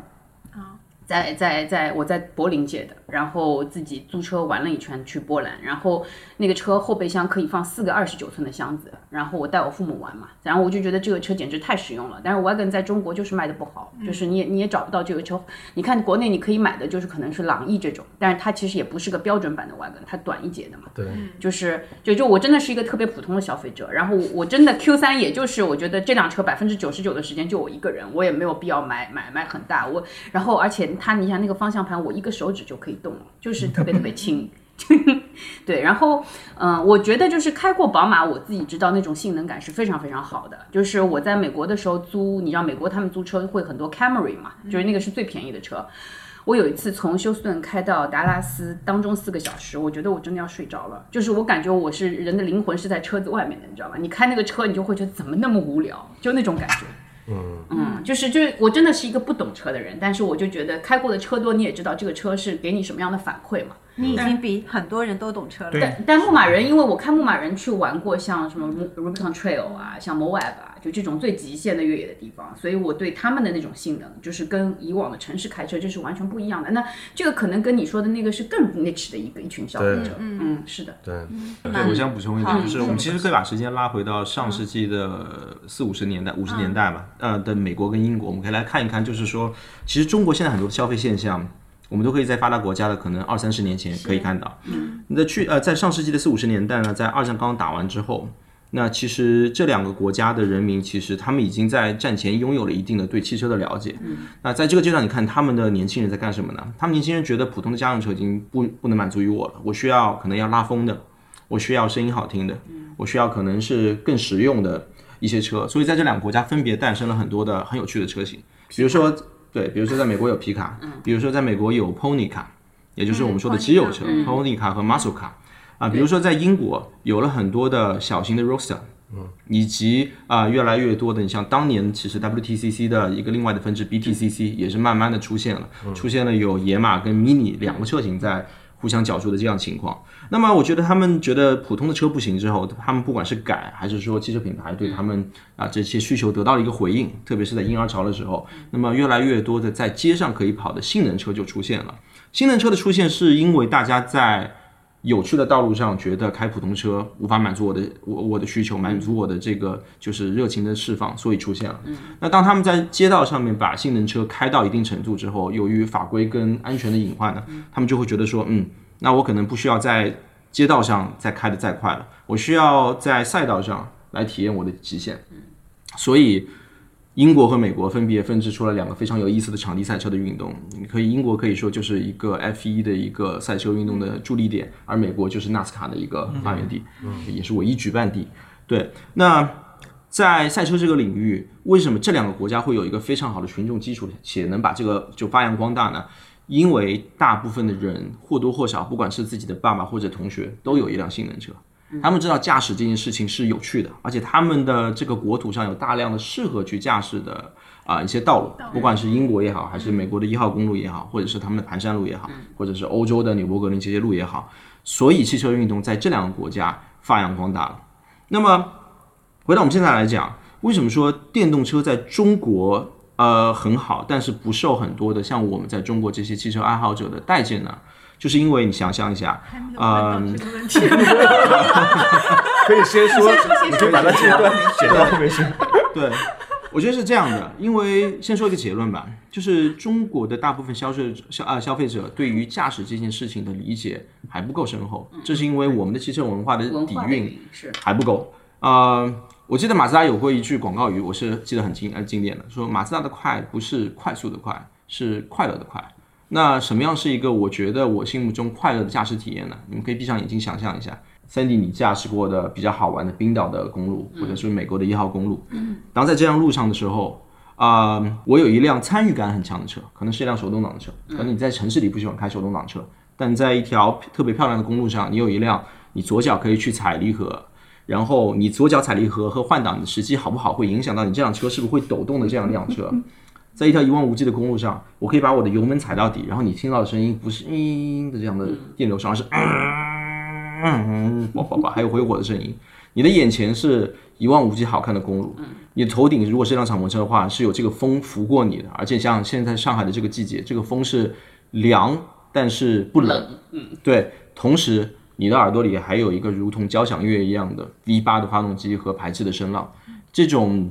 Speaker 1: 在在在我在柏林借的，然后自己租车玩了一圈去波兰，然后那个车后备箱可以放四个二十九寸的箱子，然后我带我父母玩嘛，然后我就觉得这个车简直太实用了。但是 Wagon 在中国就是卖的不好，就是你也你也找不到这个车。你看国内你可以买的就是可能是朗逸这种，但是它其实也不是个标准版的 Wagon，它短一截的嘛。
Speaker 2: 对，
Speaker 1: 就是就就我真的是一个特别普通的消费者，然后我我真的 Q 三也就是我觉得这辆车百分之九十九的时间就我一个人，我也没有必要买买买很大，我然后而且它你想那个方向盘我一个手指就可以动了，就是特别特别轻。对，然后嗯、我觉得就是开过宝马，我自己知道那种性能感是非常非常好的。就是我在美国的时候租，你知道美国他们租车会很多 Camry 嘛，就是那个是最便宜的车。我有一次从休斯顿开到达拉斯，当中四个小时，我觉得我真的要睡着了。就是我感觉我是人的灵魂是在车子外面的，你知道吧？你开那个车，你就会觉得怎么那么无聊，就那种感觉。嗯，就是就是我真的是一个不懂车的人，但是我就觉得开过的车多，你也知道这个车是给你什么样的反馈嘛。
Speaker 5: 你已经比很多人都懂车了。
Speaker 2: 对
Speaker 1: 但但牧马人，因为我看牧马人去玩过像什么 Rubicon Trail 啊，像 Moab 啊，就这种最极限的越野的地方，所以我对他们的那种性能，就是跟以往的城市开车这是完全不一样的。那这个可能跟你说的那个是更 niche 的一个一群消费者。嗯，是的。
Speaker 2: 对，
Speaker 4: 对，我想补充一点，就是我们其实可以把时间拉回到上世纪的四五十年代、五十年代吧，呃的美国跟英国，我们可以来看一看，就是说，其实中国现在很多消费现象，我们都可以在发达国家的可能二三十年前可以看到。嗯，那去呃，在上世纪的四五十年代呢，在二战刚刚打完之后。那其实这两个国家的人民，其实他们已经在战前拥有了一定的对汽车的了解。那在这个阶段，你看他们的年轻人在干什么呢？他们年轻人觉得普通的家用车已经不不能满足于我了，我需要可能要拉风的，我需要声音好听的，我需要可能是更实用的一些车，所以在这两个国家分别诞生了很多的很有趣的车型，比如说对，比如说在美国有皮卡，比如说在美国有 Pony 卡，也就是我们说的肌肉车、Pony 卡和 Muscle 卡啊，比如说在英国有了很多的小型的 Roadster。以及啊、越来越多的，你像当年其实 WTCC 的一个另外的分支 BTCC 也是慢慢的出现了，出现了有野马跟 Mini 两个车型在互相角逐的这样情况。那么我觉得他们觉得普通的车不行之后，他们不管是改还是说汽车品牌对他们啊这些需求得到了一个回应，特别是在婴儿潮的时候，那么越来越多的在街上可以跑的性能车就出现了。性能车的出现是因为大家在有趣的道路上觉得开普通车无法满足我的我我的需求，满足我的这个就是热情的释放，所以出现了。那当他们在街道上面把性能车开到一定程度之后，由于法规跟安全的隐患呢，他们就会觉得说，嗯，那我可能不需要在街道上再开的再快了，我需要在赛道上来体验我的极限。所以，英国和美国分别分支出了两个非常有意思的场地赛车的运动。你可以，英国可以说就是一个 F 1的一个赛车运动的助力点，而美国就是纳斯卡的一个发源地，也是唯一举办地。对，那在赛车这个领域，为什么这两个国家会有一个非常好的群众基础，且能把这个就发扬光大呢？因为大部分的人或多或少，不管是自己的爸爸或者同学，都有一辆性能车。他们知道驾驶这件事情是有趣的，而且他们的这个国土上有大量的适合去驾驶的啊、一些道路，不管是英国也好，还是美国的一号公路也好，或者是他们的盘山路也好，或者是欧洲的纽伯格林这些路也好，所以汽车运动在这两个国家发扬光大了。那么回到我们现在来讲，为什么说电动车在中国呃很好，但是不受很多的像我们在中国这些汽车爱好者的待见呢？就是因为你想象一下，嗯，
Speaker 2: 可以先说，你可以把它切断，写到后面去。
Speaker 4: 对，我觉得是这样的，因为先说一个结论吧，就是中国的大部分消费消啊消费者对于驾驶这件事情的理解还不够深厚，这是因为我们的汽车文化的底蕴
Speaker 1: 是
Speaker 4: 还不够。呃，我记得马自达有过一句广告语，我是记得很经呃经典的，说马自达的快不是快速的快，是快乐的快。那什么样是一个我觉得我心目中快乐的驾驶体验呢？你们可以闭上眼睛想象一下，Sandy，你驾驶过的比较好玩的冰岛的公路，或者是美国的一号公路，嗯。当在这样路上的时候，啊、我有一辆参与感很强的车，可能是一辆手动挡的车，可能你在城市里不喜欢开手动挡车，但在一条特别漂亮的公路上，你有一辆你左脚可以去踩离合，然后你左脚踩离合和换挡的时机好不好，会影响到你这辆车是不是会抖动的这样一辆车。在一条一望无际的公路上，我可以把我的油门踩到底，然后你听到的声音不是嘤嘤的这样的电流声，而是嗯，叭叭叭，还有回火的声音。你的眼前是一望无际好看的公路，你的头顶如果是辆敞篷车的话，是有这个风拂过你的，而且像现在上海的这个季节，这个风是凉但是不冷，嗯，对，同时你的耳朵里还有一个如同交响乐一样的 V 八的发动机和排气的声浪，这种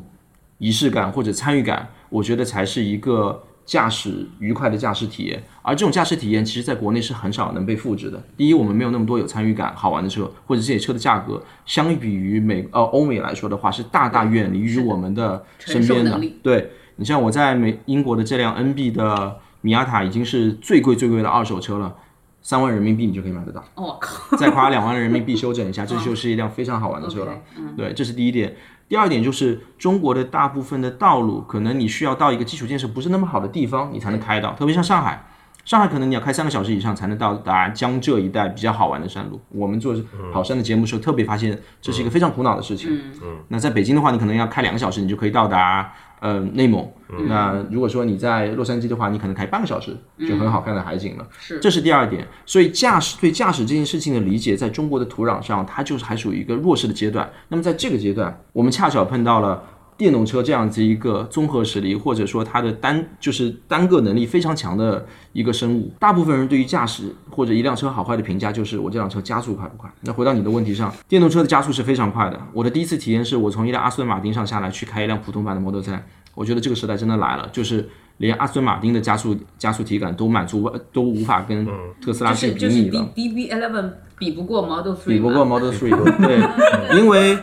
Speaker 4: 仪式感或者参与感，我觉得才是一个驾驶愉快的驾驶体验。而这种驾驶体验，其实在国内是很少能被复制的。第一，我们没有那么多有参与感、好玩的车，或者这些车的价格，相比于美呃欧美来说的话，是大大远离于我们的身边的。对你像我在美英国的这辆 NB 的米亚塔，已经是最贵最贵的二手车了。三万人民币你就可以买得到，
Speaker 1: 我靠，
Speaker 4: 再花两万人民币修整一下，这就是一辆非常好玩的车了。对，这是第一点。第二点就是中国的大部分的道路，可能你需要到一个基础建设不是那么好的地方，你才能开到。特别像上海，上海可能你要开三个小时以上才能到达江浙一带比较好玩的山路。我们做跑山的节目的时候，特别发现这是一个非常苦恼的事情。嗯，那在北京的话，你可能要开两个小时，你就可以到达呃内蒙。那如果说你在洛杉矶的话，你可能开半个小时就很好看的海景了。
Speaker 1: 是
Speaker 4: 这是第二点。所以驾驶对驾驶这件事情的理解，在中国的土壤上，它就是还属于一个弱势的阶段。那么在这个阶段，我们恰巧碰到了。电动车这样子一个综合实力，或者说它的单就是单个能力非常强的一个生物，大部分人对于驾驶或者一辆车好坏的评价就是我这辆车加速快不快。那回到你的问题上，电动车的加速是非常快的。我的第一次体验是我从一辆阿斯顿马丁上下来去开一辆普通版的 Model 3，我觉得这个时代真的来了，就是连阿斯顿马丁的加速加速体感都满足都无法跟特斯拉
Speaker 1: 就是
Speaker 4: 去比
Speaker 1: 就是
Speaker 4: 拟了
Speaker 1: D，D B Eleven 比不过 Model Three，
Speaker 4: 比不过 Model 3对，因为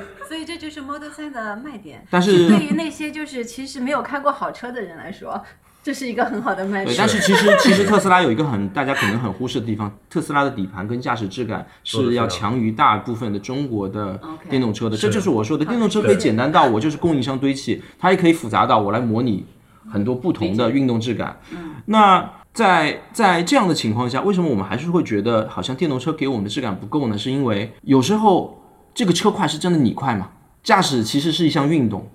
Speaker 5: Model 3的卖点。
Speaker 4: 但是
Speaker 5: 对于那些就是其实没有开过好车的人来说，这是一个很好的卖
Speaker 4: 对，
Speaker 5: 点。
Speaker 4: 但是其实其实特斯拉有一个很大家可能很忽视的地方，特斯拉的底盘跟驾驶质感是要强于大部分的中国的电动车的。这就是我说的，电动车可以简单到我就是供应商堆砌，它也可以复杂到我来模拟很多不同的运动质感。那在在这样的情况下，为什么我们还是会觉得好像电动车给我们的质感不够呢？是因为有时候这个车快是真的你快吗？驾驶其实是一项运动，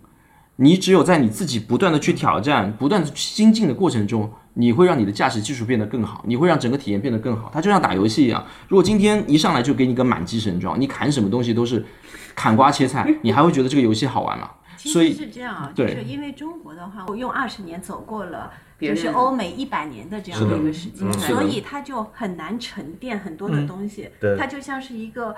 Speaker 4: 你只有在你自己不断的去挑战、不断的精进的过程中，你会让你的驾驶技术变得更好，你会让整个体验变得更好。它就像打游戏一样，如果今天一上来就给你个满级神装，你砍什么东西都是砍瓜切菜，你还会觉得这个游戏好玩吗？
Speaker 5: 其
Speaker 4: 所以
Speaker 5: 实是这样啊，就
Speaker 4: 对
Speaker 5: 是因为中国的话，我用二十年走过了。就是欧美一百年的这样的一个时间，所以它就很难沉淀很多的东西。
Speaker 2: 对
Speaker 5: 它就像是一个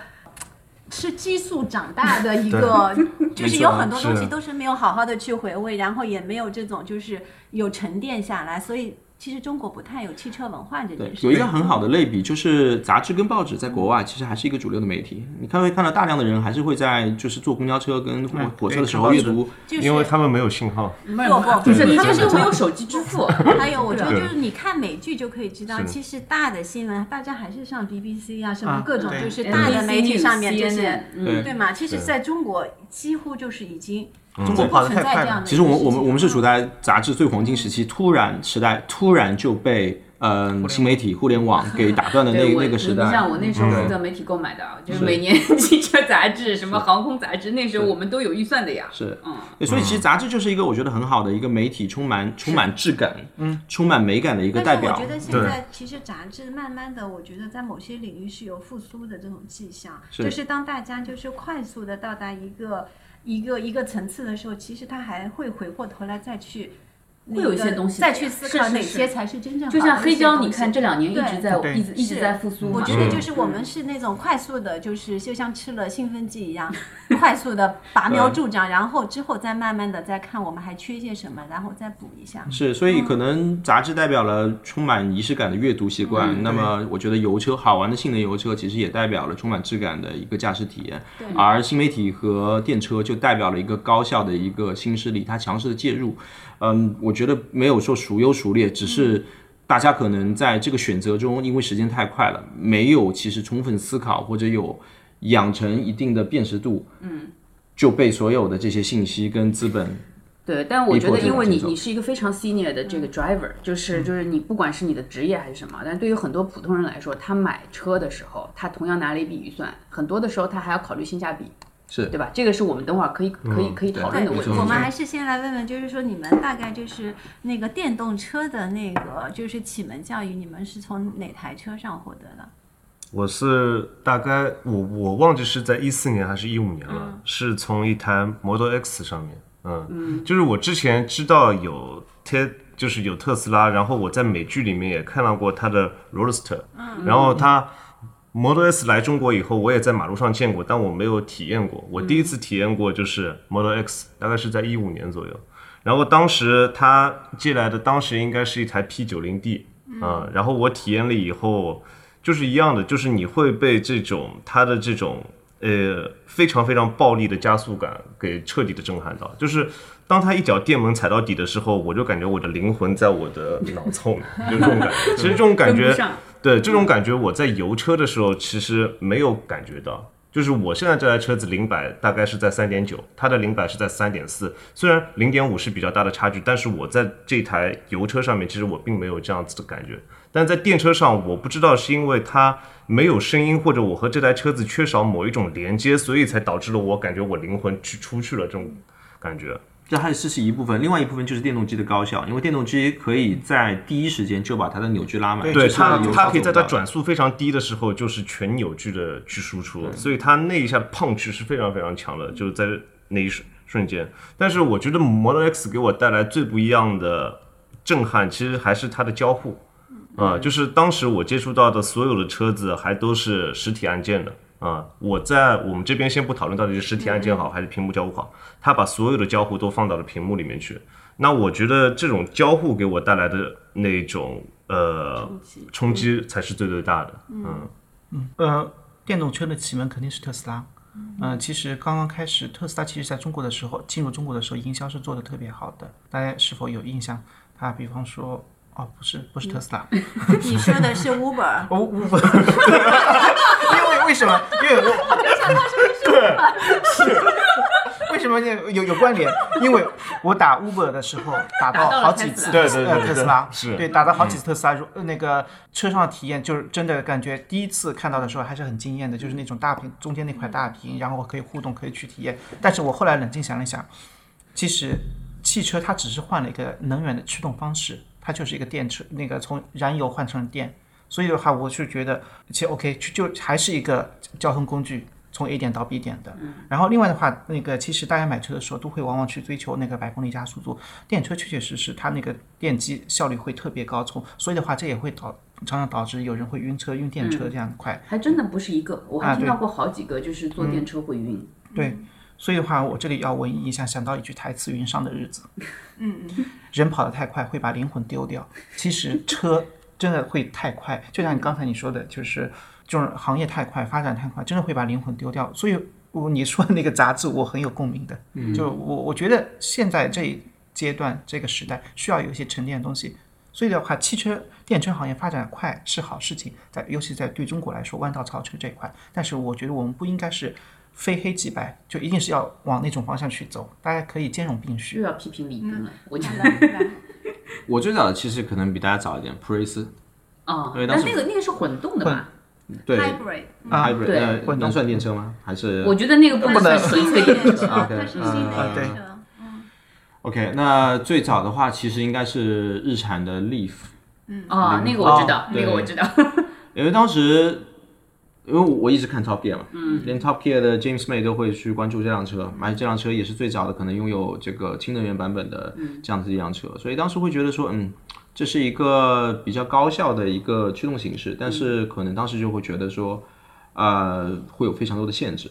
Speaker 5: 吃激素长大的 一个，就是有很多东西都是没有好好的去回味，然后也没有这种就是有沉淀下来，所以其实中国不太有汽车文化这件，事。
Speaker 4: 有一个很好的类比，就是杂志跟报纸在国外其实还是一个主流的媒体。你看会看到大量的人还是会在就是坐公交车跟火火车的时候阅读。
Speaker 2: 因为他们没有信号。
Speaker 1: 没
Speaker 5: 不不
Speaker 1: 不是他们
Speaker 5: 就是
Speaker 1: 又没有手机支付，
Speaker 5: 还有，我觉得就是你看美剧就可以知道，其实大的新闻大家还是上 BBC 啊，什么
Speaker 3: 啊
Speaker 5: 各种就是大的媒体上面这些
Speaker 1: ，CNN
Speaker 4: 对。
Speaker 5: 对吗？其实在中国几乎就是已经
Speaker 3: 中国跑得太快了。
Speaker 5: 存在这样的。
Speaker 4: 其实我们我们我们是处在杂志最黄金时期，突然时代突然就被嗯新媒体、互联网给打断的那那个时代。
Speaker 1: 你像我那时候负责媒体购买的啊，就是每年 汽车杂志、什么航空杂志，那时候我们都有预算的呀。
Speaker 4: 是，
Speaker 1: 嗯，
Speaker 4: 对，所以其实杂志就是一个我觉得很好的一个媒体，充满充满质感，嗯，充满美感的一个代表
Speaker 5: 但是我觉。得现在其实杂志慢慢的，我觉得在某些领域是有复苏的这种迹象，
Speaker 4: 是。
Speaker 5: 就是当大家就是快速的到达一个一个一个层次的时候，其实他还会回过头来再去。
Speaker 1: 会有一些东西
Speaker 5: 再去思考哪些才是真正好
Speaker 1: 就像黑胶，你看这两年一直在一直一直在复苏嘛。
Speaker 5: 我觉得
Speaker 2: 嗯
Speaker 5: 就是我们是那种快速的，就是就像吃了兴奋剂一样，快速的 拔苗助长，然后之后再慢慢的再看我们还缺些什么，然后再补一下。
Speaker 4: 是，所以可能杂志代表了充满仪式感的阅读习惯。那么，我觉得油车好玩的性能油车，其实也代表了充满质感的一个驾驶体验。而新媒体和电车就代表了一个高效的一个新势力，它强势的介入。嗯，我觉得没有说孰优孰劣，只是大家可能在这个选择中，因为时间太快了，没有其实充分思考或者有养成一定的辨识度，嗯，就被所有的这些信息跟资本
Speaker 1: 对，但我觉得，因为你你是一个非常 senior 的这个 driver，就是就是你不管是你的职业还是什么，但对于很多普通人来说，他买车的时候，他同样拿了一笔预算，很多的时候他还要考虑性价比，
Speaker 4: 是
Speaker 1: 对吧？这个是我们等会儿可以可以可以讨论的问题。
Speaker 5: 我们还是先来问问，就是说你们大概就是那个电动车的那个就是启蒙教育，你们是从哪台车上获得的？
Speaker 2: 我是大概我我忘记是在一四年还是一五年了，是从一台 Model X 上面，嗯，就是我之前知道有特就是有特斯拉，然后我在美剧里面也看到过它的 Roadster，然后它 Model S 来中国以后，我也在马路上见过，但我没有体验过。我第一次体验过就是 Model X，大概是在一五年左右。然后当时他寄来的，当时应该是一台 P 九零 D 啊，然后我体验了以后，就是一样的，就是你会被这种它的这种呃非常非常暴力的加速感给彻底的震撼到。就是当他一脚电门踩到底的时候，我就感觉我的灵魂在我的脑凑里，就这种感觉。其实这种感觉对这种感觉，我在油车的时候其实没有感觉到。就是我现在这台车子零百大概是在三点九，它的零百是在三点四。虽然零点五是比较大的差距，但是我在这台油车上面，其实我并没有这样子的感觉。但在电车上，我不知道是因为它没有声音，或者我和这台车子缺少某一种连接，所以才导致了我感觉我灵魂去出去了这种感觉。
Speaker 4: 这还是是一部分，另外一部分就是电动机的高效，因为电动机可以在第一时间就把它的扭矩拉满，
Speaker 2: 对它，它可以在它转速非常低的时候，就是全扭矩的去输出，所以它那一下碰去是非常非常强的，就是在那一瞬瞬间。但是我觉得 Model X 给我带来最不一样的震撼，其实还是它的交互，啊、就是当时我接触到的所有的车子还都是实体按键的。啊、我在我们这边先不讨论到底是实体按键好还是屏幕交互好，他把所有的交互都放到了屏幕里面去。那我觉得这种交互给我带来的那种呃冲击才是最最大的。嗯嗯，
Speaker 3: 呃，电动车的启蒙肯定是特斯拉。嗯、其实刚刚开始，特斯拉其实在中国的时候，进入中国的时候，营销是做的特别好的。大家是否有印象？它比方说，哦，不是，不是特斯拉，
Speaker 5: 你说的是 Uber，
Speaker 3: 哦，我因为 为什么？因为我是为什么有有有关联？因为我打 Uber 的时候打到好几次
Speaker 1: 特
Speaker 2: 斯拉对对对对
Speaker 3: 呃特斯拉
Speaker 2: 是
Speaker 3: 对打到好几次特斯拉，那个车上的体验就是真的感觉第一次看到的时候还是很惊艳的，就是那种大屏中间那块大屏，然后我可以互动可以去体验。但是我后来冷静想了想，其实汽车它只是换了一个能源的驱动方式，它就是一个电车，那个从燃油换成了电。所以的话，我是觉得其实 OK，就就还是一个交通工具，从 A 点到 B 点的。然后另外的话，那个其实大家买车的时候都会往往去追求那个百公里加速度，电车确确实实它那个电机效率会特别高，从所以的话，这也会导常常导致有人会晕车、晕电车这样快。
Speaker 1: 还真的不是一个，我还听到过好几个，就是坐电车会晕。
Speaker 3: 对，所以的话，我这里要文艺一下，想到一句台词：“云上的日子。”嗯嗯，人跑得太快会把灵魂丢掉。其实车真的会太快，就像你刚才你说的，就是就是行业太快，发展太快，真的会把灵魂丢掉。所以我你说的那个杂志，我很有共鸣的。嗯就我我觉得现在这一阶段这个时代需要有一些沉淀的东西。所以的话，汽车电车行业发展快是好事情，在尤其在对中国来说，弯道超车这一块。但是我觉得我们不应该是非黑即白，就一定是要往那种方向去走，大家可以兼容并蓄。
Speaker 1: 又要批评李斌了，我觉
Speaker 5: 好
Speaker 1: 得。
Speaker 4: 我最早的其实可能比大家早一点，普锐斯，
Speaker 1: 哦
Speaker 4: 因为，当
Speaker 1: 那个那个是混动的吧？
Speaker 4: 对
Speaker 5: hybrid，
Speaker 3: 啊
Speaker 4: hybrid，
Speaker 1: 对
Speaker 4: 呃
Speaker 3: 混动
Speaker 4: 能算电车吗？还是
Speaker 1: 我觉得那个不能算纯粹电车。
Speaker 4: 啊
Speaker 5: 它是新的车。
Speaker 4: OK？那最早的话，其实应该是日产的 Leaf，嗯
Speaker 1: 哦，那个我知道，那个我知道。
Speaker 4: 因为当时，因为我一直看 Top Gear 嘛，嗯，连 Top Gear 的 James May 都会去关注这辆车，而且这辆车也是最早的可能拥有这个氢能源版本的这样子一辆车，所以当时会觉得说，嗯，这是一个比较高效的一个驱动形式，但是可能当时就会觉得说，呃，会有非常多的限制，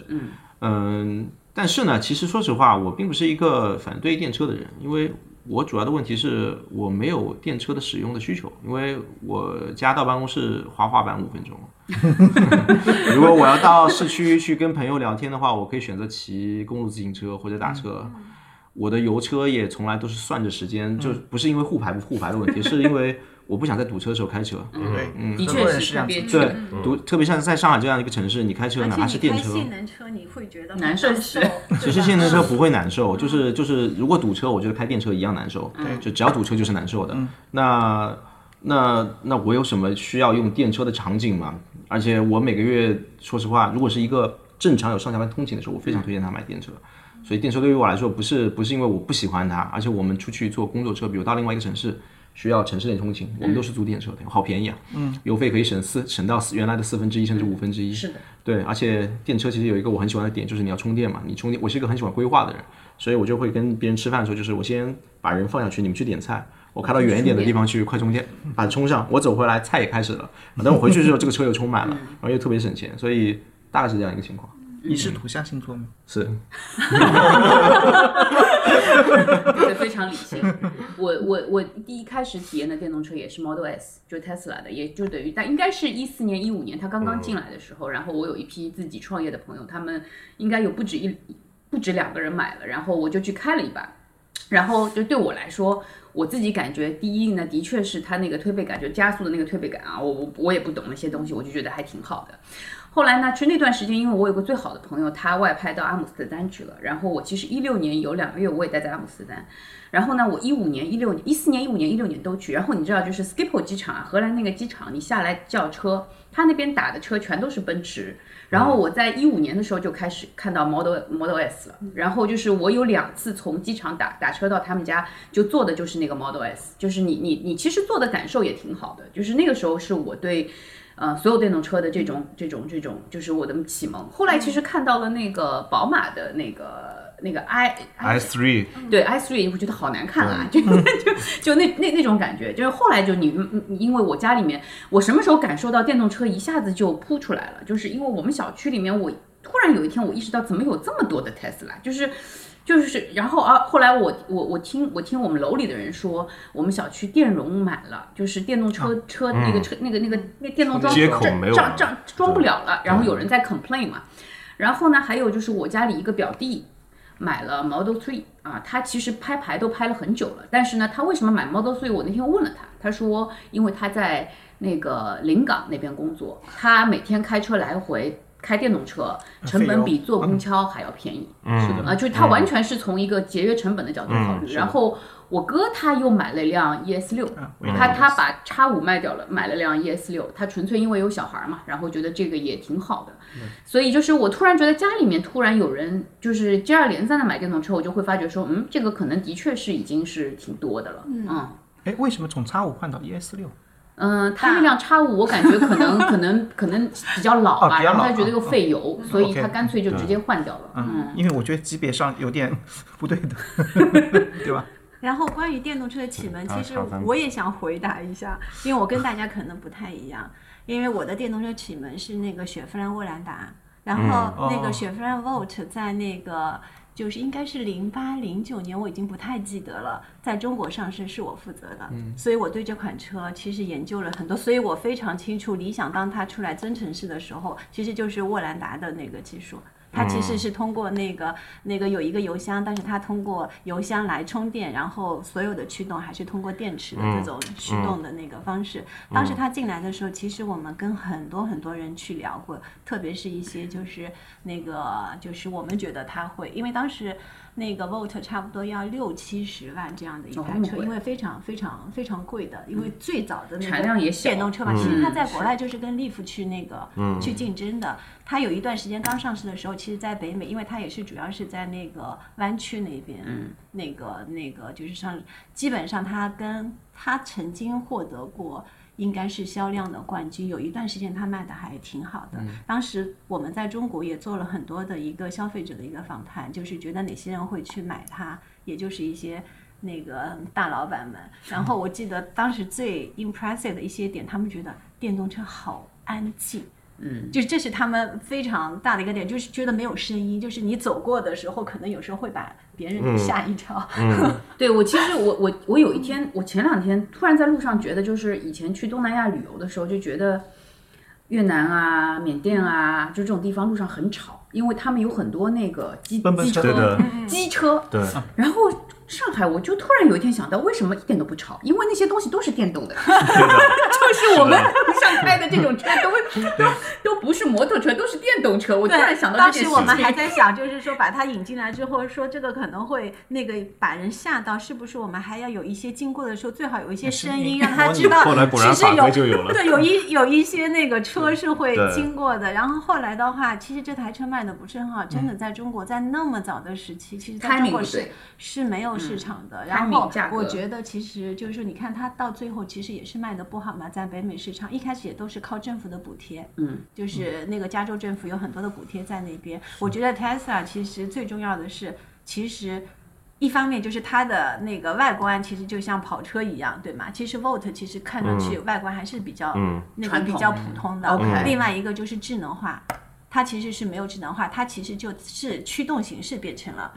Speaker 4: 嗯但是呢，其实说实话，我并不是一个反对电车的人，因为我主要的问题是我没有电车的使用的需求，因为我家到办公室滑滑板五分钟。如果我要到市区去跟朋友聊天的话，我可以选择骑公路自行车或者打车。我的油车也从来都是算着时间，就不是因为护牌不护牌的问题，是因为我不想在堵车的时候开车。
Speaker 3: 对，
Speaker 1: 的确是
Speaker 3: 这样子
Speaker 4: 对，堵特别像在上海这样一个城市，你开车哪怕
Speaker 5: 而且开
Speaker 4: 是电车，
Speaker 5: 性能车，你会觉得
Speaker 1: 难受
Speaker 4: 其实性能车不会难受，就是就是，如果堵车，我觉得开电车一样难受。对，就只要堵车就是难受的。那那那我有什么需要用电车的场景吗？而且我每个月，说实话，如果是一个正常有上下班通勤的时候，我非常推荐他买电车。所以电车对于我来说，不是不是因为我不喜欢它，而且我们出去坐工作车，比如到另外一个城市。需要城市内通勤，我们都是租电车的，好便宜啊！嗯，油费可以省四省到四原来的四分之一甚至五分之一。
Speaker 1: 是的，
Speaker 4: 对，而且电车其实有一个我很喜欢的点，就是你要充电嘛。你充电，我是一个很喜欢规划的人，所以我就会跟别人吃饭的时候，就是我先把人放下去，你们去点菜，我开到远一点的地方去快充电，把它充上，我走回来菜也开始了，等我回去之后，这个车又充满了，然后又特别省钱，所以大概是这样一个情况。
Speaker 3: 你是土象星座吗？
Speaker 4: 是，
Speaker 1: 对，非常理性。我我我第一开始体验的电动车也是 Model S，就是 Tesla 的，也就等于但应该是一四年一五年它刚刚进来的时候，然后我有一批自己创业的朋友，他们应该有不止一不止两个人买了，然后我就去开了一把，然后就对我来说。我自己感觉，第一呢，的确是它那个推背感，就加速的那个推背感啊，我我我也不懂那些东西，我就觉得还挺好的。后来呢，其实那段时间，因为我有个最好的朋友，他外派到阿姆斯特丹去了，然后我其实一六年有两个月我也待在阿姆斯特丹，然后呢，我一五年、一六年、一四年、一五年、一六年都去。然后你知道，就是 skip 机场啊，荷兰那个机场，你下来叫车，他那边打的车全都是奔驰。然后我在一五年的时候就开始看到 Model Model S 了，然后就是我有两次从机场打打车到他们家，就坐的就是那个 Model S，就是你你你其实坐的感受也挺好的，就是那个时候是我对。呃，所有电动车的这种、这种、这种，就是我的启蒙。后来其实看到了那个宝马的那个、那个 i
Speaker 2: i three
Speaker 1: 对 i three，我觉得好难看啊，就就就那那那种感觉，就是后来就你因为我家里面，我什么时候感受到电动车一下子就扑出来了，就是因为我们小区里面，我突然有一天我意识到怎么有这么多的 Tesla，就是。就是，然后啊，后来我我我听我听我们楼里的人说，我们小区电容满了，就是电动车车那个车那个那个那电动装
Speaker 2: 接口没有
Speaker 1: 装装装不了了，然后有人在 complain 嘛，然后呢，还有就是我家里一个表弟买了 Model Three 啊，他其实拍牌都拍了很久了，但是呢，他为什么买 Model Three？我那天问了他，他说因为他在那个临港那边工作，他每天开车来回。开电动车成本比坐公交还要便宜，
Speaker 2: 嗯
Speaker 3: 是的
Speaker 1: 啊，就是他完全是从一个节约成本的角度考虑。然后我哥他又买了一辆 ES 六，他他把叉五卖掉了，买了辆 ES 六，他纯粹因为有小孩嘛，然后觉得这个也挺好的。所以就是我突然觉得家里面突然有人就是接二连三的买电动车，我就会发觉说，嗯，这个可能的确是已经是挺多的了，嗯。
Speaker 3: 哎，为什么从叉五换到 ES 六？
Speaker 1: 嗯，他那辆叉五，我感觉可能 可能可能比较老吧，
Speaker 3: 哦老
Speaker 1: 然后他觉得又费油，所以他干脆就直接换掉了。嗯，
Speaker 3: 因为我觉得级别上有点 不对的，对吧？
Speaker 5: 然后关于电动车的启蒙，其实我也想回答一下，因为我跟大家可能不太一样，因为我的电动车启蒙是那个雪佛兰沃兰达，然后那个雪佛兰 Volt 在那个。就是应该是零八零九年，我已经不太记得了。在中国上市是我负责的，所以我对这款车其实研究了很多，所以我非常清楚理想当它出来增程式的时候，其实就是沃兰达的那个技术。它其实是通过那个那个有一个油箱，但是它通过油箱来充电，然后所有的驱动还是通过电池的这种驱动的那个方式。当时它进来的时候，其实我们跟很多很多人去聊过，特别是一些就是那个就是我们觉得它会，因为当时。那个 Volt 差不多要六七十万这样的一台车，因为非常非常非常贵的，因为最早的那个电动车嘛，其实它在国外就是跟 Leaf 去那个去竞争的。它有一段时间刚上市的时候，其实在北美，因为它也是主要是在那个湾区那边，那个那个就是上，基本上它跟它曾经获得过。应该是销量的冠军，有一段时间它卖的还挺好的。当时我们在中国也做了很多的一个消费者的一个访谈，就是觉得哪些人会去买它，也就是一些那个大老板们。然后我记得当时最 impressive 的一些点，他们觉得电动车好安静。嗯，就这是他们非常大的一个点，就是觉得没有声音，就是你走过的时候，可能有时候会把别人吓一跳。
Speaker 1: 对我，其实我我我有一天，我前两天突然在路上觉得，就是以前去东南亚旅游的时候，就觉得越南啊、缅甸啊，就这种地方路上很吵，因为他们有很多那个机机车、机车。
Speaker 2: 对，
Speaker 1: 然后。上海，我就突然有一天想到，为什么一点都不吵？因为那些东西都是电动的，就是我们上开的这种车都 都都不是摩托车，都是电动车。我突然想到
Speaker 5: 当时我们还在想，就是说把它引进来之后，说这个可能会那个把人吓到，是不是？我们还要有一些经过的时候，最好有一些声音，让他知道其实有对有一有一些那个车是会经过的。然后后来的话，其实这台车卖的不是很好，真的在中国在那么早的时期，其实在中国是是没有。市场的，然后我觉得其实就是说，你看它到最后其实也是卖的不好嘛，在北美市场一开始也都是靠政府的补贴，嗯，就是那个加州政府有很多的补贴在那边。我觉得 Tesla 其实最重要的是，其实一方面就是它的那个外观其实就像跑车一样，对吗？其实 Volt 其实看上去外观还是比较那个比较普通的。另外一个就是智能化。它其实是没有智能化，它其实就是驱动形式变成了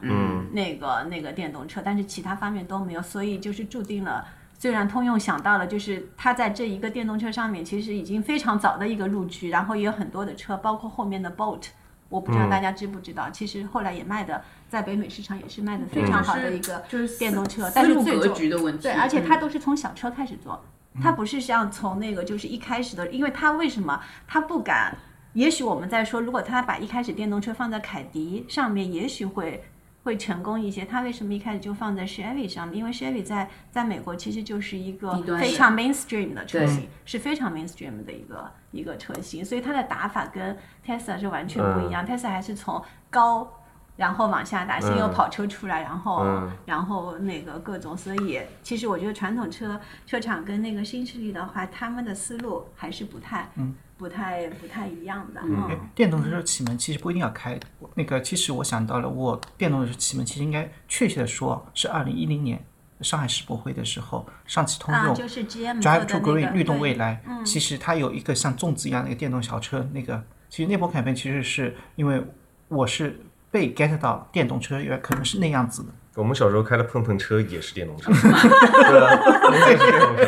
Speaker 5: 那个那个电动车，但是其他方面都没有，所以就是注定了。虽然通用想到了，就是它在这一个电动车上面其实已经非常早的一个入局，然后也有很多的车，包括后面的 Bolt，我不知道大家知不知道，其实后来也卖的在北美市场也是卖的非常好的一个电动车，但是最终对，而且它都是从小车开始做，它不是像从那个就是一开始的，因为它为什么它不敢？也许我们在说，如果他把一开始电动车放在凯迪上面，也许会会成功一些。他为什么一开始就放在 Chevy 上面？因为 Chevy 在在美国其实就是一个非常 mainstream 的车型，是非常 mainstream 的一个一个车型，所以它的打法跟 Tesla 是完全不一样。Tesla 还是从高然后往下打，先有跑车出来，然后然后那个各种。所以其实我觉得传统车车厂跟那个新势力的话，他们的思路还是不太。不太不太一样的。嗯，
Speaker 3: 电动车启蒙其实不一定要开。那个，其实我想到了，我电动车启蒙其实应该确切的说是二零一零年上海世博会的时候，上汽通用 Drive to Green 律动未来。嗯，其实它有一个像粽子一样的一个电动小车。那个，其实那波改变其实是因为我是被 get 到电动车原可能是那样子的。
Speaker 2: 我们小时候开的碰碰车也是电动车，对啊，也是电动车。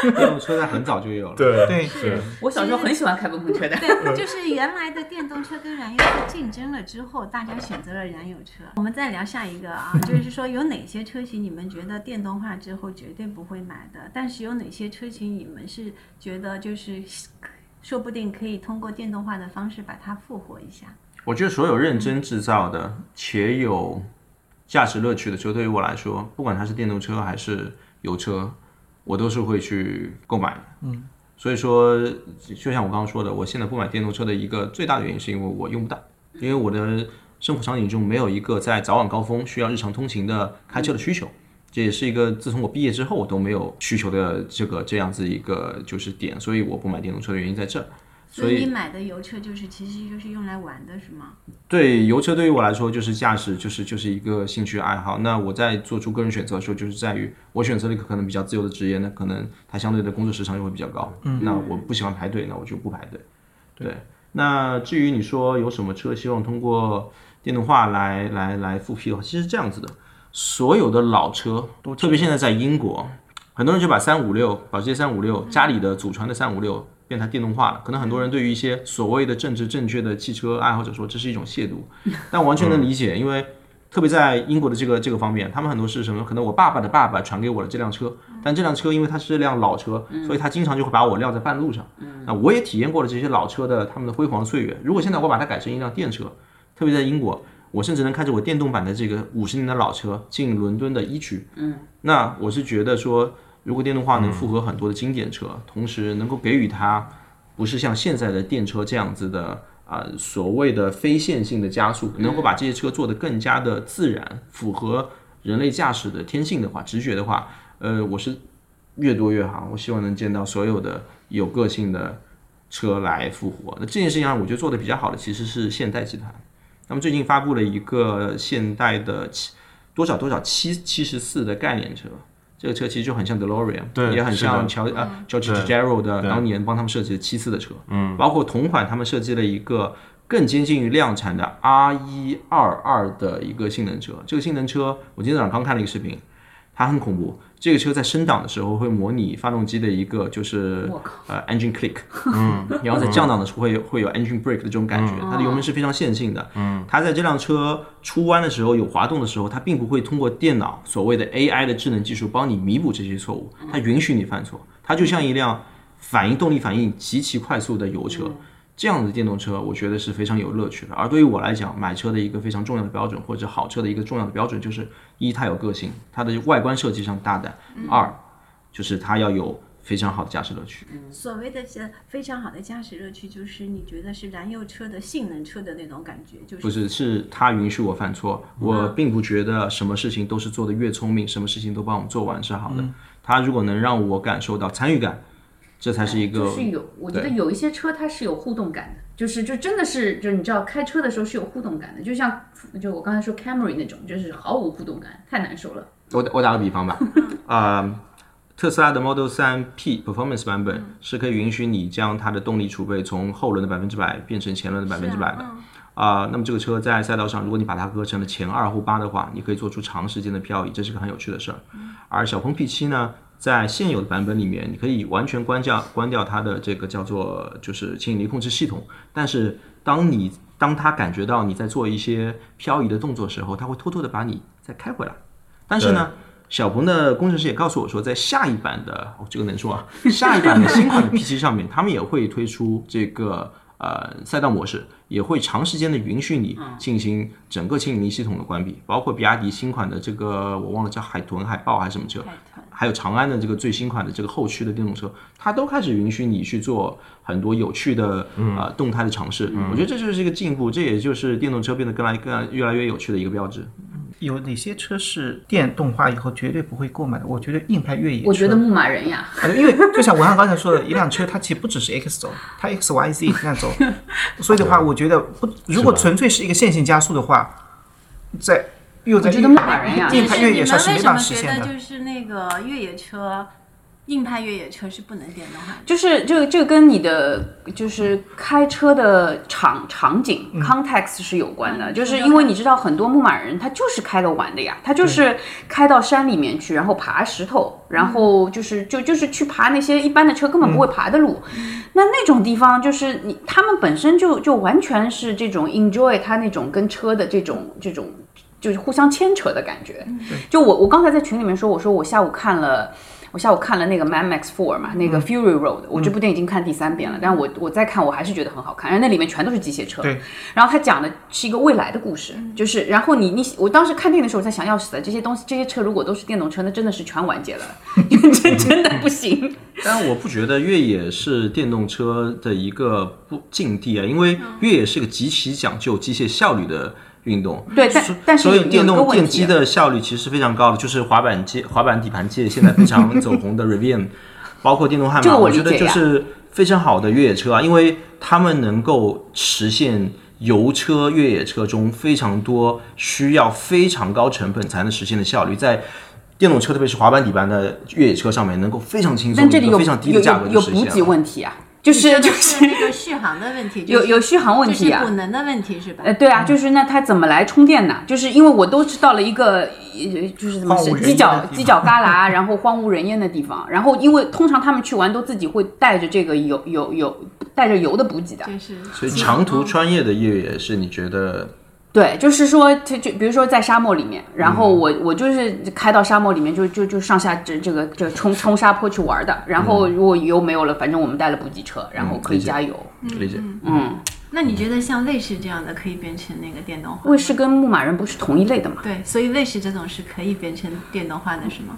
Speaker 6: 电动车在很早就有了，
Speaker 2: 对
Speaker 3: 对
Speaker 2: 是。
Speaker 1: 我小时候很喜欢开碰碰车的。
Speaker 5: 对，就是原来的电动车跟燃油车竞争了之后，大家选择了燃油车。我们再聊下一个啊，就是说有哪些车型你们觉得电动化之后绝对不会买的？但是有哪些车型你们是觉得就是说不定可以通过电动化的方式把它复活一下？
Speaker 4: 我觉得所有认真制造的且有驾驶乐趣的车，对于我来说，不管它是电动车还是油车。我都是会去购买的，嗯，所以说，就像我刚刚说的，我现在不买电动车的一个最大的原因，是因为我用不到，因为我的生活场景中没有一个在早晚高峰需要日常通勤的开车的需求，这也是一个自从我毕业之后我都没有需求的这个这样子一个就是点，所以我不买电动车的原因在这。
Speaker 5: 所以你买的油车就是其实就是用来玩的是吗？
Speaker 4: 对，油车对于我来说就是驾驶，就是就是一个兴趣爱好。那我在做出个人选择的时候，就是在于我选择了一个可能比较自由的职业，那可能它相对的工作时长又会比较高。嗯，那我不喜欢排队，那我就不排队。对，那至于你说有什么车希望通过电动化来来来复辟的话，其实是这样子的，所有的老车，特别现在在英国，很多人就把三五六保时捷三五六家里的祖传的三五六。变成电动化了。可能很多人对于一些所谓的政治正确的汽车爱好者说这是一种亵渎，但完全能理解，因为特别在英国的这个这个方面，他们很多是什么？可能我爸爸的爸爸传给我的这辆车，但这辆车因为它是辆老车，所以他经常就会把我撂在半路上。那我也体验过了这些老车的他们的辉煌岁月。如果现在我把它改成一辆电车，特别在英国，我甚至能开着我电动版的这个五十年的老车进伦敦的一区。嗯，那我是觉得说，如果电动化能复合很多的经典车，同时能够给予它不是像现在的电车这样子的啊、所谓的非线性的加速，能够把这些车做得更加的自然，符合人类驾驶的天性的话，直觉的话，呃，我是越多越好。我希望能见到所有的有个性的车来复活。那这件事情上，我觉得做的比较好的其实是现代集团。那么最近发布了一个现代的七多少多少七七十四的概念车，这个车其实就很像 DeLorean，
Speaker 2: 对
Speaker 4: 也很像乔啊 George Gerald 的当年帮他们设计的七四的车，嗯，包括同款他们设计了一个更接近于量产的 R 一二二的一个性能车。这个性能车我今天早上刚看了一个视频，它很恐怖。这个车在升档的时候会模拟发动机的一个就是呃 engine click，嗯，然后在降档的时候会会有 engine brake 的这种感觉，它的油门是非常线性的，嗯，它在这辆车出弯的时候有滑动的时候，它并不会通过电脑所谓的 AI 的智能技术帮你弥补这些错误，它允许你犯错，它就像一辆反应动力反应极其快速的油车。这样的电动车，我觉得是非常有乐趣的。而对于我来讲，买车的一个非常重要的标准，或者好车的一个重要的标准，就是一，它有个性，它的外观设计上大胆；二，就是它要有非常好的驾驶乐趣。
Speaker 5: 所谓的这非常好的驾驶乐趣，就是你觉得是燃油车的性能车的那种感觉，就是
Speaker 4: 不是，是它允许我犯错。我并不觉得什么事情都是做的越聪明，什么事情都帮我们做完是好的。它如果能让我感受到参与感，这才是一个
Speaker 1: 就是有，我觉得有一些车它是有互动感的，就是就真的是，就是你知道开车的时候是有互动感的，就像就我刚才说 Camry 那种，就是毫无互动感，太难受了。
Speaker 4: 我我打个比方吧，啊、特斯拉的 Model 3 P Performance 版本是可以允许你将它的动力储备从后轮的百分之百变成前轮的百分之百的。啊、那么这个车在赛道上，如果你把它割成了前二后八的话，你可以做出长时间的漂移，这是个很有趣的事儿。而小鹏 P7 呢，在现有的版本里面，你可以完全关掉关掉它的这个叫做就是牵引力控制系统，但是当你当它感觉到你在做一些漂移的动作的时候，它会偷偷的把你再开回来。但是呢，小鹏的工程师也告诉我说，在下一版的哦，这个能说啊，下一版的新款的 P7 上面，他们也会推出这个呃赛道模式，也会长时间的允许你进行整个牵引力系统的关闭，包括比亚迪新款的这个我忘了叫海豚、海豹还是什么车，还有长安的这个最新款的这个后驱的电动车，它都开始允许你去做很多有趣的呃动态的尝试。我觉得这就是一个进步，这也就是电动车变得更来更越来越有趣的一个标志。
Speaker 3: 有哪些车是电动化以后绝对不会购买的？我觉得硬派越野车，
Speaker 1: 我觉得牧马人呀，
Speaker 3: 啊因为就像文翰刚才说的，一辆车它其实不只是 X 轴，它 X Y Z 这样走，所以的话，我觉得不，如果纯粹是一个线性加速的话，在又在
Speaker 1: 我觉得牧马人呀
Speaker 3: 硬派越
Speaker 5: 就是你们
Speaker 3: 野车是没
Speaker 5: 为什么
Speaker 3: 办法实现的。
Speaker 5: 觉得就是那个越野车，硬派越野车是不能电动化的？
Speaker 1: 就是这个这个跟你的就是开车的场场景 context 是有关的，就是因为你知道很多牧马人他就是开了玩的呀，他就是开到山里面去，然后爬石头，然后就是就就是去爬那些一般的车根本不会爬的路，那那种地方就是你他们本身就就完全是这种 enjoy 他那种跟车的这种这种。就是互相牵扯的感觉，就我我刚才在群里面说，我说我下午看了。我下午看了那个《Mad Max Four》嘛，那个 Fury Road，、我这部电影已经看第三遍了，但我我再看我还是觉得很好看，因为那里面全都是机械车。
Speaker 3: 对。
Speaker 1: 然后它讲的是一个未来的故事，就是然后你你我当时看电影的时候，我在想，要死了，这些东西这些车如果都是电动车，那真的是全完结了，真真的不行。
Speaker 4: 但我不觉得越野是电动车的一个不境地啊，因为越野是个极其讲究机械效率的运动。
Speaker 1: 对，但但是
Speaker 4: 所以电动电机的效率其实是非常高的，就是滑板界、滑板底盘界现在非常 走红的 Rivian，包括电动悍马，
Speaker 1: 我
Speaker 4: 我觉得就是非常好的越野车啊，因为他们能够实现油车、越野车中非常多需要非常高成本才能实现的效率，在电动车，特别是滑板底盘的越野车上面，能够非常轻松、
Speaker 1: 但这里有
Speaker 4: 一个非常低的价格
Speaker 1: 有有补给
Speaker 4: 就实现了。
Speaker 1: 问题啊，就是就是
Speaker 5: 那个续航的问题，
Speaker 1: 有有续航问题啊
Speaker 5: 就是补能的问题是吧？
Speaker 1: 呃，对啊，就是那它怎么来充电呢？就是因为我都是到了一个呃，就是怎么是犄角犄角旮旯，然后荒无人烟的地方，然后因为通常他们去玩都自己会带着这个油油油带着油的补给的，
Speaker 5: 就是
Speaker 4: 所以长途穿越的越野是你觉得
Speaker 1: 对，就是说，就就比如说在沙漠里面，然后我我就是开到沙漠里面就，就就上下这这个这个冲冲沙坡去玩的。然后如果油没有了，反正我们带了补给车，然后可以加油。
Speaker 4: 理解？
Speaker 1: 嗯，
Speaker 5: 那你觉得像卫士这样的可以变成那个电动化吗？
Speaker 1: 卫士跟牧马人不是同一类的嘛？
Speaker 5: 对，所以卫士这种是可以变成电动化的，是吗？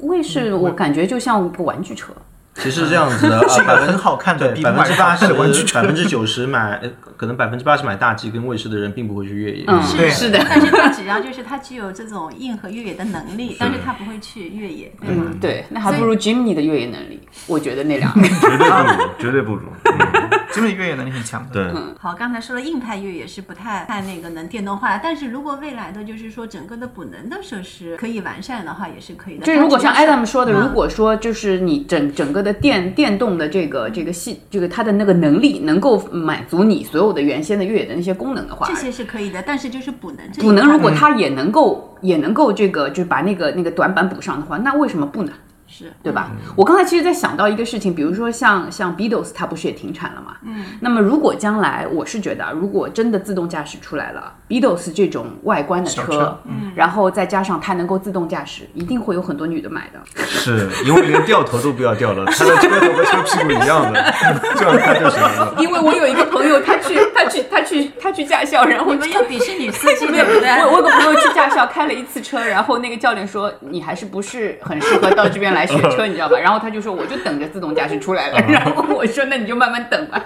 Speaker 1: 卫士我感觉就像一个玩具车，
Speaker 4: 其实是这样子的，
Speaker 3: 是一个
Speaker 4: 百分
Speaker 3: 很好看的
Speaker 4: 百分之八十
Speaker 3: 的玩具车
Speaker 4: 百分之九十买，呃可能百分之八十买大 G 跟卫士的人并不会去越野。
Speaker 1: 嗯，
Speaker 3: 对
Speaker 1: 是的，
Speaker 5: 但是它只要就是它具有这种硬核越野的能力，但是它不会去越野，对吗？
Speaker 1: 嗯，对，那还不如 Jimny 的越野能力，我觉得那两个。
Speaker 2: 绝对不如，绝对不如。嗯
Speaker 3: 真的越野能力很强的。
Speaker 2: 对，
Speaker 5: 好，刚才说了硬派越野是不太太那个能电动化，但是如果未来的就是说整个的补能的设施可以完善的话，也是可以的。
Speaker 1: 就如果像 Adam 说的，
Speaker 5: 嗯
Speaker 1: 如果说就是你整整个的电电动的这个这个系这个它的那个能力能够满足你所有的原先的越野的那些功能的话，
Speaker 5: 这些是可以的，但是就是补能
Speaker 1: 补能如果它也能够也能够这个就是把那个那个短板补上的话，那为什么不呢？
Speaker 5: 是
Speaker 1: 对吧？我刚才其实在想到一个事情，比如说像像 Beatles 它不是也停产了嘛？嗯。那么如果将来我是觉得啊，如果真的自动驾驶出来了，Beatles 这种外观的车，
Speaker 3: 车
Speaker 1: 嗯，然后再加上它能够自动驾驶，一定会有很多女的买的。
Speaker 2: 是因为连掉头都不要掉了，它的车头和车屁股一样的，这样它就行了。
Speaker 1: 因为我有一个朋友，他去他去他去他去驾校，然后
Speaker 5: 你们又鄙视女司机，
Speaker 1: 没有，
Speaker 5: 对不对？
Speaker 1: 我我有个朋友去驾校开了一次车，然后那个教练说你还是不是很适合到这边来学车，你知道吧？然后他就说我就等着自动驾驶出来了，然后我说那你就慢慢等吧。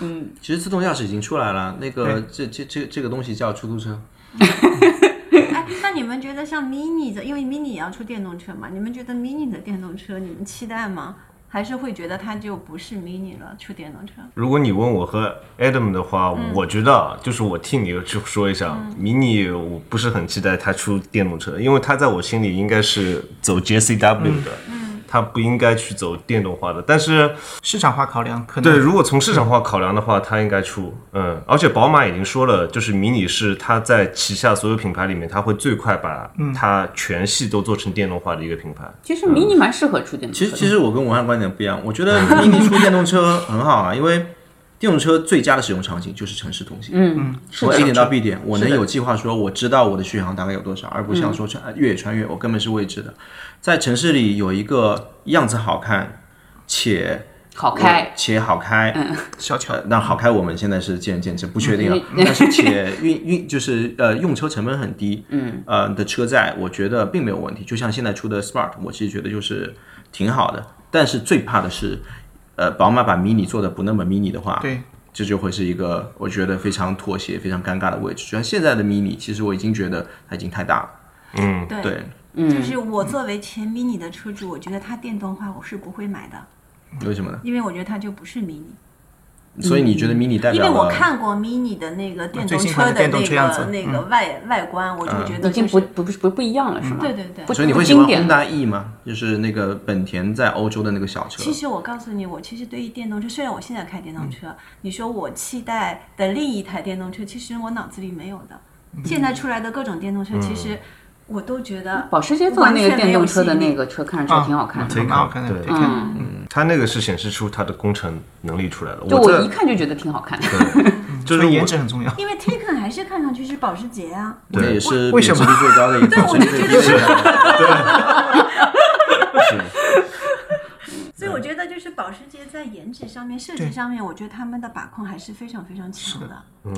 Speaker 4: 嗯其实自动驾驶已经出来了，那个这这这这个东西叫出租车。
Speaker 5: 哎，那你们觉得像 mini 的，因为 mini 也要出电动车嘛？你们觉得 mini 的电动车，你们期待吗？还是会觉得它就不是 mini 了，出电动车？
Speaker 2: 如果你问我和 Adam 的话，我觉得啊就是我替你去说一下，，MINI 我不是很期待它出电动车，因为它在我心里应该是走 JCW 的，它不应该去走电动化的。但是
Speaker 3: 市场化考量可能
Speaker 2: 对，如果从市场化考量的话，它应该出，嗯，而且宝马已经说了，就是迷你是它在旗下所有品牌里面，它会最快把它全系都做成电动化的一个品牌。
Speaker 1: 其实迷你蛮适合出电动车的。
Speaker 4: 其实其实我跟文案观点不一样，我觉得 mini 出电动车很好啊，因为电动车最佳的使用场景就是城市通行。
Speaker 1: 嗯，嗯
Speaker 4: 我 A，点到 B 点，我能有计划说，我知道我的续航大概有多少，而不像说穿越野穿越，我根本是未知的。在城市里有一个样子好看且
Speaker 1: 好开，
Speaker 4: 且好开，
Speaker 3: 小巧
Speaker 4: 呃，那好开我们现在是见仁见智，不确定了。
Speaker 1: 嗯
Speaker 4: 但是且运运就是呃用车成本很低，嗯，呃的车载，我觉得并没有问题。就像现在出的 Smart，我其实觉得就是挺好的。但是最怕的是，呃，宝马把 Mini 做的不那么 Mini 的话，
Speaker 3: 对，
Speaker 4: 这就会是一个我觉得非常妥协、非常尴尬的位置。就像现在的 Mini，其实我已经觉得它已经太大了。
Speaker 2: 嗯，
Speaker 5: 对，
Speaker 4: 对，
Speaker 5: 就是我作为前 mini 的车主，我觉得它电动化我是不会买的，
Speaker 4: 为什么呢？
Speaker 5: 因为我觉得它就不是 mini。
Speaker 4: 所以你觉得 Mini 代
Speaker 5: 因为？我看过 mini 的那个电动车的那
Speaker 3: 动车样子
Speaker 5: 个那个外外观，我就觉得
Speaker 1: 已经不不不不不一样了，是吗？
Speaker 5: 对对对
Speaker 4: 所以你会喜欢
Speaker 1: 不经典
Speaker 4: Honda E 吗？就是那个本田在欧洲的那个小车。
Speaker 5: 其实我告诉你，我其实对于电动车，虽然我现在开电动车，
Speaker 4: 嗯
Speaker 5: 你说我期待的另一台电动车，其实我脑子里没有的。现在出来的各种电动车，其实我都觉得
Speaker 1: 保时捷做的那个电动车的那个车看上去挺好看的。
Speaker 3: 挺好看的
Speaker 2: 对
Speaker 1: 嗯，
Speaker 2: 它那个是显示出它的工程能力出来了。
Speaker 1: 就我一看就觉得挺好看的。
Speaker 2: 就是
Speaker 3: 颜值很重要。
Speaker 5: 因为 Taycan 还是看上去是保时捷啊。
Speaker 4: 对也是
Speaker 3: 为什么
Speaker 4: 贬值率最高的一个，
Speaker 5: 对我就觉得
Speaker 4: 是
Speaker 5: 所以我觉得就是保时捷在颜值上面、设计上面，我觉得他们的把控还是非常非常强的。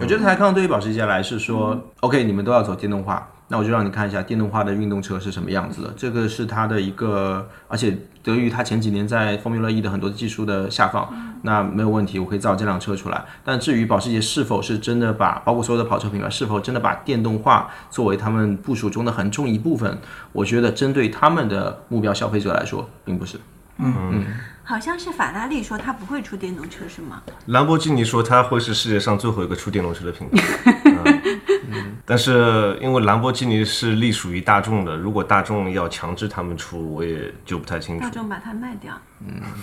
Speaker 4: 我觉得台康对于保时捷来是说、o k 你们都要走电动化，那我就让你看一下电动化的运动车是什么样子的。这个是它的一个，而且得益于它前几年在 Formula E 的很多技术的下放，那没有问题，我可以造这辆车出来。但至于保时捷是否是真的把，包括所有的跑车品牌是否真的把电动化作为他们部署中的很重一部分，我觉得针对他们的目标消费者来说，并不是。
Speaker 5: 嗯好像是法拉利说它不会出电动车，是吗？
Speaker 2: 兰博基尼说它会是世界上最后一个出电动车的品牌。但是因为兰博基尼是隶属于大众的，如果大众要强制他们出，我也就不太清楚
Speaker 5: 大。众把它卖掉。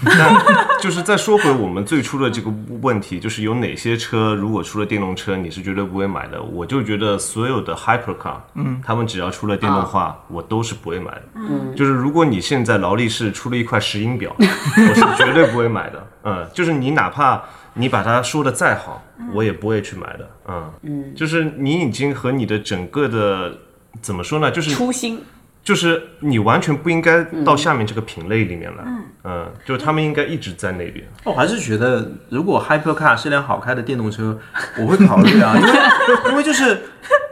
Speaker 2: 但就是再说回我们最初的这个问题，就是有哪些车如果出了电动车，你是绝对不会买的？我就觉得所有的 hypercar，嗯，他们只要出了电动化，我都是不会买的。嗯，就是如果你现在劳力士出了一块石英表，我是绝对不会买的。嗯，就是你哪怕你把它说的再好，我也不会去买的。嗯嗯，就是你已经和你的整个的怎么说呢？就是
Speaker 1: 初心。
Speaker 2: 就是你完全不应该到下面这个品类里面来，嗯，就是他们应该一直在那边。
Speaker 4: 我还是觉得，如果 Hypercar 是辆好开的电动车，我会考虑啊，因为因为就是，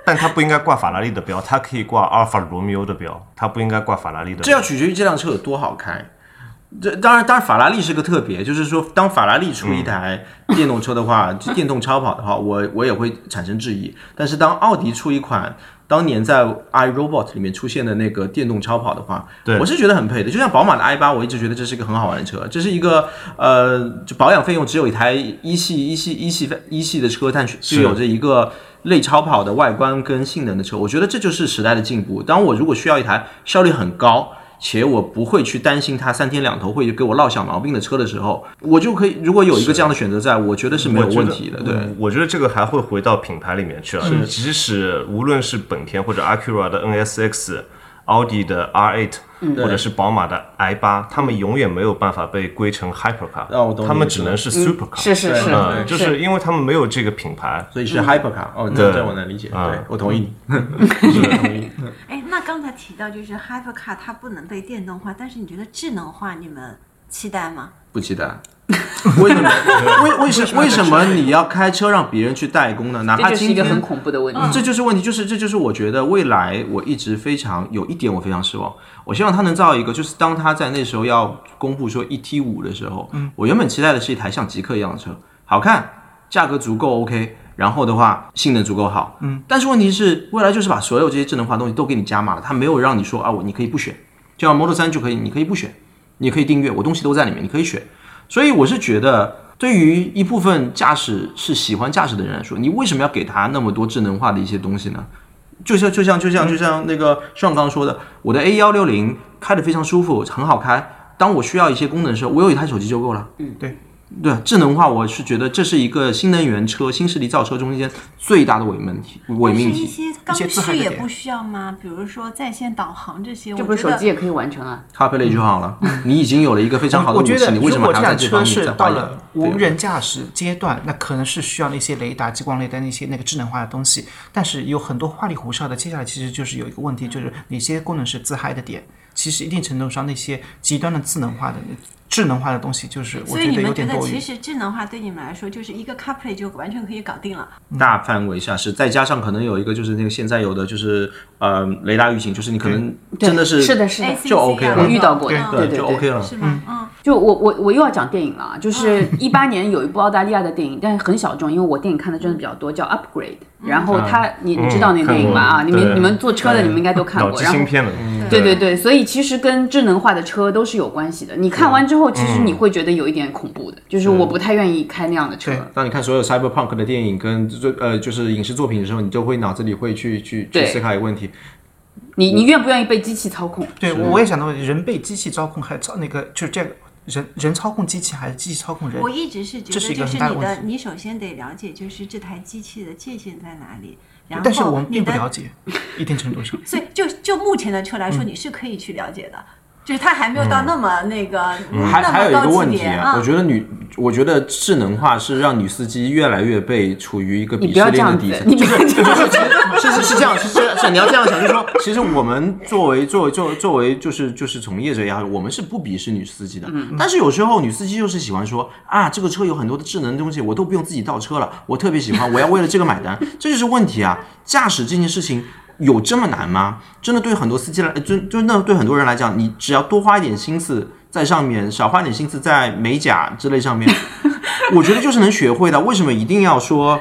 Speaker 2: 但它不应该挂法拉利的标，它可以挂阿尔法罗密欧的标，它不应该挂法拉利的标。
Speaker 4: 这要取决于这辆车有多好开。这当然，当然，法拉利是个特别，就是说，当法拉利出一台电动车的话，就电动超跑的话，我我也会产生质疑。但是，当奥迪出一款当年在 iRobot 里面出现的那个电动超跑的话，
Speaker 2: 对
Speaker 4: 我是觉得很配的。就像宝马的 i 八，我一直觉得这是一个很好玩的车，这是一个呃，就保养费用只有一台一系一系一系一系的车，但是有着一个类超跑的外观跟性能的车，我觉得这就是时代的进步。当我如果需要一台效率很高。且我不会去担心它三天两头会给我落小毛病的车的时候，我就可以。如果有一个这样的选择在，我觉得是没有问题的。对，
Speaker 2: 我我觉得这个还会回到品牌里面去啊。即使无论是本田或者 Acura 的 NSX。奥迪的 R8，或者是宝马的 i8，他们永远没有办法被归成 hypercar，、他们只能是 supercar，、
Speaker 1: 是是是，
Speaker 2: 嗯，就是因为他们没有这个品牌，
Speaker 4: 所以是 hypercar。哦，这这我能理解。
Speaker 2: 啊
Speaker 4: 对，我同意你。
Speaker 5: 哎，那刚才提到就是 Hypercar 它不能被电动化，但是你觉得智能化你们期待吗？
Speaker 4: 不期待。为什么？为为什为什么你要开车让别人去代工呢？哪怕
Speaker 1: 这是
Speaker 4: 今天
Speaker 1: 一个很恐怖的问题。
Speaker 4: 这就是问题，就是这就是我觉得未来我一直非常有一点我非常失望，我希望他能造一个，就是当他在那时候要公布说 ET 五的时候，我原本期待的是一台像极客一样的车，好看，价格足够 OK，然后的话性能足够好，嗯，但是问题是未来就是把所有这些智能化东西都给你加码了，他没有让你说啊我你可以不选，就像 Model 三就可以，你可以不选，你可以订阅，我东西都在里面，你可以选。所以我是觉得，对于一部分驾驶是喜欢驾驶的人来说，你为什么要给他那么多智能化的一些东西呢？就像就像就像就像那个上刚说的，我的 A 幺六零开的非常舒服，很好开。当我需要一些功能的时候，我有一台手机就够了。
Speaker 3: 嗯，对。
Speaker 4: 对智能化，我是觉得这是一个新能源车、新势力造车中间最大的伪命题、伪命题。
Speaker 5: 一些刚需也不需要吗？比如说在线导航这些，
Speaker 1: 这不是手机也可以完成啊
Speaker 4: ？CarPlay 就好了，你已经有了一个非常好的武器，
Speaker 3: 我觉得
Speaker 4: 你为什么
Speaker 3: 如果
Speaker 4: 还要在这方
Speaker 3: 这辆车是
Speaker 4: 面再花一点
Speaker 3: 到了无人驾驶阶段，那可能是需要那些雷达、激光雷达那些那个智能化的东西。但是有很多花里胡哨的，接下来其实就是有一个问题，就是哪些功能是自嗨的点。其实一定程度上，那些极端的智能化的、智能化的东西，就是我
Speaker 5: 所以
Speaker 3: 觉得有
Speaker 5: 你们觉得。其实智能化对你们来说就是一个 CarPlay 就完全可以搞定了。
Speaker 4: 大范围下是，再加上可能有一个就是那个现在有的就是呃雷达预警，就是你可能真的是
Speaker 1: 是的，是的。
Speaker 4: 就 OK 了
Speaker 5: 啊
Speaker 1: 我遇到过的
Speaker 5: 嗯
Speaker 1: 对对
Speaker 4: 就 OK 了。
Speaker 5: 是吗？嗯，
Speaker 1: 就我我我又要讲电影了啊，就是一八年有一部澳大利亚的电影，但是很小众，因为我电影看的真的比较多，叫 Upgrade。然后他你你知道那个电影吧？啊，你们你们坐车的你们应该都看过。然后
Speaker 2: 芯片了，
Speaker 1: 对对对，所以其实跟智能化的车都是有关系的。你看完之后，其实你会觉得有一点恐怖的，就是我不太愿意开那样的车。
Speaker 4: 当你看所有 cyberpunk 的电影跟最呃就是影视作品的时候，你就会脑子里会去去去思考一个问题：
Speaker 1: 你你愿不愿意被机器操控？
Speaker 3: 对，我我也想到人被机器操控，还操那个就是这个人人操控机器，还是机器操控人
Speaker 5: 我？一直是觉
Speaker 3: 这是一个
Speaker 5: 得，就是你的，
Speaker 3: 很大的问题
Speaker 5: 你首先得了解，就是这台机器的界限在哪里。然后
Speaker 3: 但是我们并不了解，一定程度上。
Speaker 5: 所以就就目前的车来说，
Speaker 3: 嗯
Speaker 5: 你是可以去了解的，就是它还没有到那么那个，
Speaker 3: 嗯
Speaker 4: 还还有一个
Speaker 5: 那么高
Speaker 4: 问题啊，
Speaker 5: 级别啊
Speaker 4: 我。觉得女，我觉得智能化是让女司机越来越被处于一个鄙视链的底层，。
Speaker 1: 你不要这样子。
Speaker 4: 是是是这样，是是是，你要这样想，就是说，其实我们作为作为作为作为就是就是从业者也好，我们是不鄙视女司机的。但是有时候女司机就是喜欢说啊，这个车有很多的智能东西，我都不用自己倒车了，我特别喜欢，我要为了这个买单，这就是问题啊！驾驶这件事情。有这么难吗？真的对很多司机来，就就那对很多人来讲，你只要多花一点心思在上面，少花一点心思在美甲之类上面，我觉得就是能学会的。为什么一定要说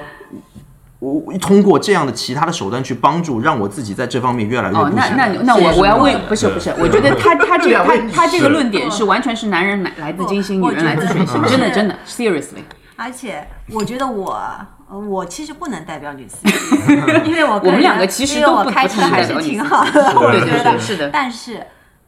Speaker 4: 我通过这样的其他的手段去帮助，让我自己在这方面越来越
Speaker 1: 哦，那
Speaker 4: 不行
Speaker 1: 那那我我要问不是不是，我觉得他他这个他他这个论点是完全是男人来来自金星，女人来自水星，真的真的，seriously。
Speaker 5: 而且我觉得我呃我其实不能代表女司机，因为我
Speaker 1: 我们两个其实
Speaker 5: 我
Speaker 1: 都不不
Speaker 5: 开车还是挺好的，我觉得
Speaker 1: 对是的
Speaker 5: 但是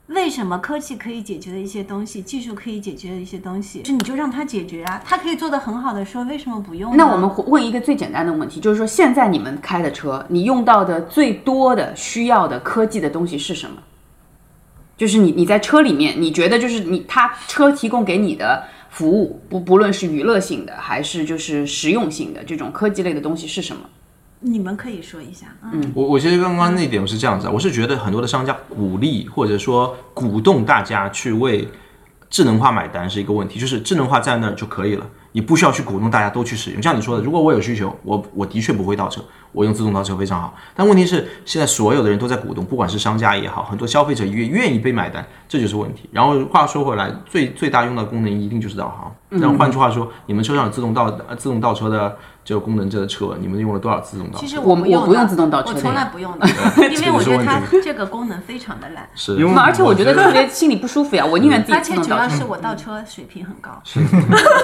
Speaker 5: 为什么科技可以解决的一些东西，技术可以解决的一些东西，是你就让它解决啊，它可以做得很好的时候，为什么不用呢？
Speaker 1: 那我们问一个最简单的问题，就是说现在你们开的车，你用到的最多的需要的科技的东西是什么？就是你你在车里面，你觉得就是你他车提供给你的服务，不不论是娱乐性的还是就是实用性的这种科技类的东西是什么？
Speaker 5: 你们可以说一下，嗯，
Speaker 4: 我我其实刚刚那点我是这样子啊，我是觉得很多的商家鼓励或者说鼓动大家去为智能化买单是一个问题，就是智能化在那儿就可以了，你不需要去鼓动大家都去使用。像你说的，如果我有需求，我我的确不会倒车，我用自动倒车非常好。但问题是，现在所有的人都在鼓动，不管是商家也好，很多消费者也愿意被买单，这就是问题。然后话说回来，最最大用到的功能一定就是导航。但换句话说，你们车上有自动倒呃自动倒车的这个功能，这个车你们用了多少自动倒车？
Speaker 5: 其实
Speaker 1: 我
Speaker 5: 不用的
Speaker 1: 我不用自动倒车
Speaker 5: 我从来不用的，因为我觉得它这个功能非常的烂，
Speaker 4: 是。
Speaker 2: 因为
Speaker 1: 而且我觉得特别心里不舒服呀，我宁愿自己
Speaker 5: 而且。主要是我倒车水平很高，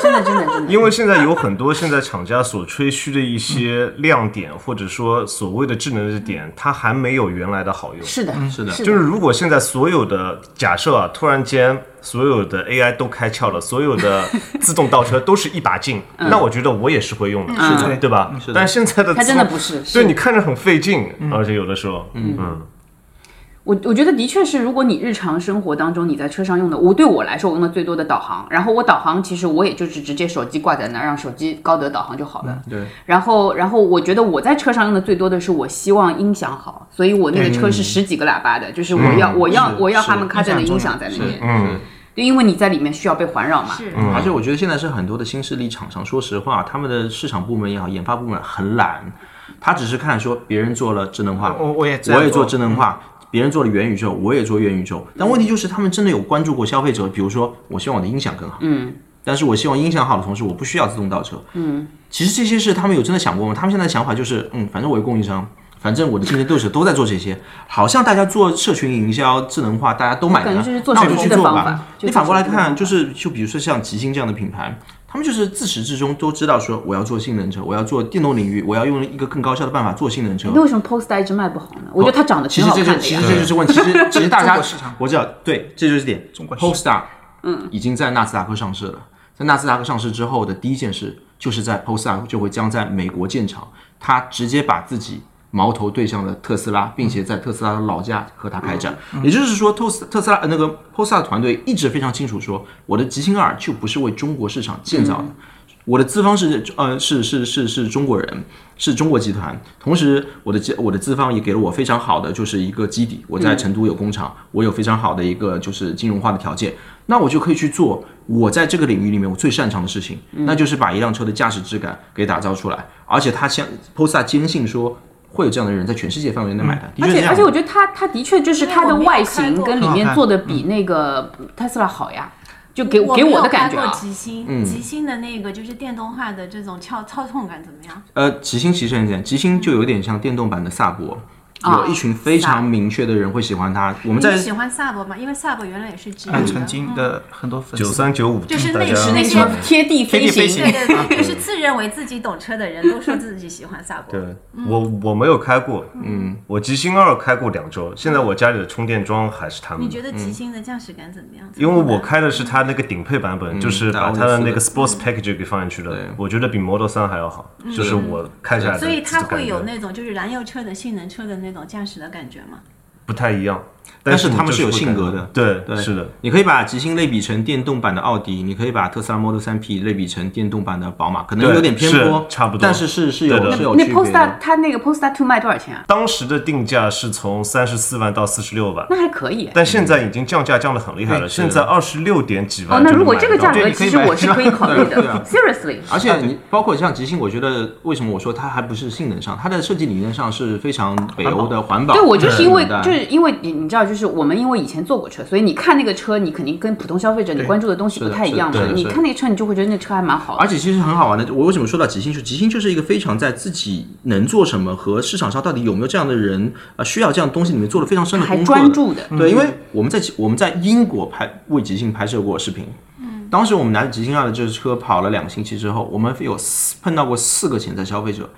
Speaker 1: 真的真的真的，
Speaker 2: 因为现在有很多现在厂家所吹嘘的一些亮点，或者说所谓的智能的点，它还没有原来的好用。
Speaker 1: 是的，
Speaker 4: 是的。
Speaker 2: 就是如果现在所有的假设啊，突然间所有的 AI 都开窍了，所有的 自动倒车都是一把劲，那我觉得我也是会用的，
Speaker 1: 是
Speaker 3: 的。
Speaker 2: 对吧？但现在的
Speaker 1: 它真的不是是
Speaker 2: 对你看着很费劲，而且有的时候，嗯
Speaker 1: 我我觉得的确是，如果你日常生活当中你在车上用的，我对我来说我用的最多的导航，然后我导航其实我也就是直接手机挂在那儿，让手机高德导航就好了。
Speaker 4: 对。
Speaker 1: 然后然后我觉得我在车上用的最多的是我希望音响好，所以我那个车是十几个喇叭的，就是我要我要我要他们开着的音
Speaker 3: 音响
Speaker 1: 响在那边，
Speaker 2: 嗯，
Speaker 1: 对，因为你在里面需要被环绕嘛。
Speaker 5: 是，
Speaker 4: 而且我觉得现在是很多的新势力厂商，说实话，他们的市场部门也好，研发部门很懒，他只是看说别人做了智能化，
Speaker 3: 我我也
Speaker 4: 我也做
Speaker 3: 做
Speaker 4: 智能化，别人做了元宇宙，我也做元宇宙。但问题就是他们真的有关注过消费者，比如说我希望我的音响更好，
Speaker 1: 嗯，
Speaker 4: 但是我希望音响好的同时，我不需要自动倒车，嗯，其实这些事他们有真的想过吗？他们现在的想法就是，嗯，反正我有供应商。反正我的竞争对手都在做这些，好像大家做社群营销、智能化，大家都买单，
Speaker 1: 感觉就是做
Speaker 4: 那我就去做吧你反过来看，就是就比如说像吉星这样的品牌，他们就是自始至终都知道说我要做性能车，我要做电动领域，我要用一个更高效的办法做性能车。
Speaker 1: 那为什么 Polestar 一直卖不好呢？我觉得它长得
Speaker 4: 其
Speaker 1: 挺
Speaker 4: 实这就其。实这就是问题。其实 其实大家我知道，对，这就是点。Polestar 嗯已经在纳斯达克上市了，在纳斯达克上市之后的第一件事，就是在 Polestar 就会将在美国建厂，他直接把自己。矛头对向了特斯拉，并且在特斯拉的老家和他开战。也就是说，特斯特斯拉呃那个 Polestar 团队一直非常清楚说，我的极星二就不是为中国市场建造的，我的资方是呃是是是是中国人，是中国集团。同时，我的我的资方也给了我非常好的就是一个基底，我在成都有工厂，我有非常好的一个就是金融化的条件，那我就可以去做我在这个领域里面我最擅长的事情，那就是把一辆车的驾驶质感给打造出来。而且他相 Polestar 坚信说。会有这样的人在全世界范围内买单，的
Speaker 1: 而且而且我觉得它它的确就是它的外形跟里面做的比那个特斯拉好呀，就给给
Speaker 5: 我
Speaker 1: 的感觉啊
Speaker 5: 开过。极星，极星的那个就是电动化的这种操操控感怎么样？
Speaker 4: 呃，极星其实很简单，极星就有点像电动版的萨博，
Speaker 1: 啊
Speaker 4: 有一群非常明确的人会喜欢它。我们在
Speaker 5: 你喜欢萨博吗？因为萨博原来也是直
Speaker 3: 嗯，
Speaker 5: 营的，
Speaker 3: 曾经的很多粉丝。
Speaker 2: 九
Speaker 3: 丝，
Speaker 2: 三九五，
Speaker 5: 就是那时那些
Speaker 1: 贴地飞行
Speaker 3: 行，
Speaker 5: 对对对，就是自认为自己懂车的人都说自己喜欢萨博。
Speaker 2: 对我我没有开过，嗯，我极星二开过两周，现在我家里的充电桩还是他们的。
Speaker 5: 你觉得极星的驾驶感怎么样？
Speaker 2: 因为我开的是它那个顶配版本，就是把它的那个 Sports Package 给放进去的，我觉得比 Model 3还要好，就是我开起来的
Speaker 5: 所以它会有那种就是燃油车的性能车的那种驾驶的感觉吗？
Speaker 2: 不太一样，
Speaker 4: 但是他们是有性格的
Speaker 2: 对
Speaker 4: 对
Speaker 2: 是的，
Speaker 4: 你可以把极星类比成电动版的奥迪，你可以把特斯拉 Model 3 P 类比成电动版的宝马，可能有点偏颇，
Speaker 2: 差不多
Speaker 4: 但是是是有是有
Speaker 1: 那
Speaker 4: 区别
Speaker 1: Polestar
Speaker 4: 的。
Speaker 1: 它那个 Polestar Two 卖多少钱啊？
Speaker 2: 当时的定价是从三十四万到四十六万，
Speaker 1: 那还可以。
Speaker 2: 但现在已经降价降得很厉害了，现在二十六点几万
Speaker 1: 哦，那如果这个价格，其实我是可以考虑
Speaker 4: 对啊
Speaker 1: 的。Seriously，
Speaker 4: 而且你包括像极星，我觉得为什么我说它还不是性能上，它的设计理念上是非常北欧的环保。
Speaker 1: 对我就是因为就是因为你你知道，就是我们因为以前坐过车，所以你看那个车，你肯定跟普通消费者你关注的东西不太一样嘛你看那个车，你就会觉得那车还蛮好的。
Speaker 4: 而且其实很好玩的，我为什么说到极星？是极星就是一个非常在自己能做什么和市场上到底有没有这样的人呃需要这样东西里面做了非常深的
Speaker 1: 还
Speaker 4: 功课
Speaker 1: 专注的。
Speaker 4: 对，因为我们在我们在英国拍为极星拍摄过视频，当时我们拿着极星二的这支车跑了两个星期之后，我们有四碰到过四个潜在消费者，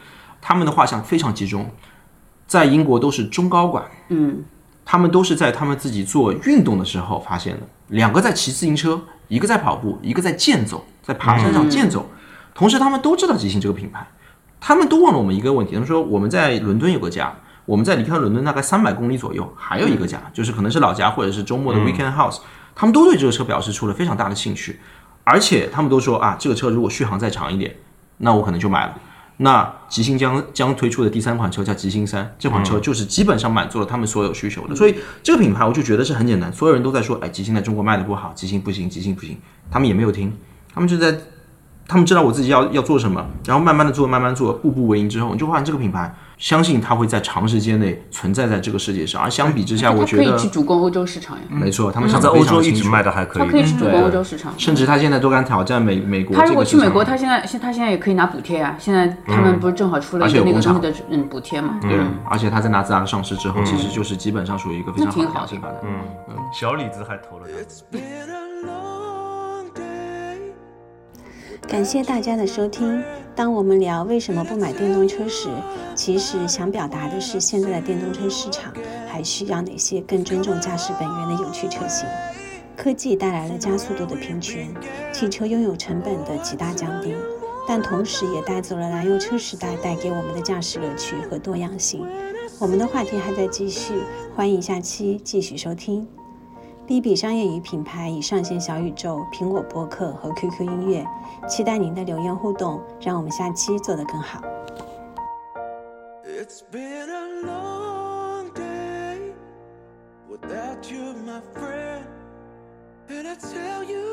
Speaker 4: 他们的画像非常集中，在英国都是中高管，
Speaker 1: 嗯，
Speaker 4: 他们都是在他们自己做运动的时候发现的，两个在骑自行车，一个在跑步，一个在健走，在爬山上健走，同时他们都知道极星这个品牌，他们都问了我们一个问题，他们说我们在伦敦有个家。我们在离开伦敦大概三百公里左右，还有一个家，就是可能是老家或者是周末的 weekend house，、他们都对这个车表示出了非常大的兴趣，而且他们都说啊，这个车如果续航再长一点，那我可能就买了。那吉星将将推出的第三款车叫吉星三，这款车就是基本上满足了他们所有需求的，所以这个品牌我就觉得是很简单，所有人都在说，哎，吉星在中国卖的不好，吉星不行，吉星不行，他们也没有听，他们就在他们知道我自己要要做什么，然后慢慢的做，慢慢做，步步为营之后，你就发现这个品牌，相信它会在长时间内存在在这个世界上。而相比之下，我
Speaker 1: 觉得可以去主攻欧洲市场呀，
Speaker 4: 没错，他们
Speaker 2: 他
Speaker 4: 想
Speaker 2: 在欧洲一直卖的还可
Speaker 1: 它可以
Speaker 2: 以。
Speaker 1: 去主攻欧洲市场。
Speaker 4: 甚至他现在都敢挑战美美国
Speaker 1: 他如果。去美国，他现在现他现在也可以拿补贴啊。现在他们不是正好出了一个那个
Speaker 4: 而且有工厂
Speaker 1: 东西的嗯补贴嘛？
Speaker 4: 对，而且他在纳斯达克上市之后，其实就是基本上属于一个非常好的
Speaker 1: 那挺好
Speaker 4: 良性发展。
Speaker 2: 嗯，小李子还投了
Speaker 5: 感谢大家的收听。当我们聊为什么不买电动车时，其实想表达的是现在的电动车市场还需要哪些更尊重驾驶本源的有趣车型。科技带来了加速度的平权，汽车拥有成本的极大降低，但同时也带走了燃油车时代带给我们的驾驶乐趣和多样性。我们的话题还在继续，欢迎下期继续收听。利比商业与品牌已上线小宇宙、苹果播客和 QQ 音乐，期待您的留言互动，让我们下期做得更好。
Speaker 7: It's been a long day without you, my friend. And I tell you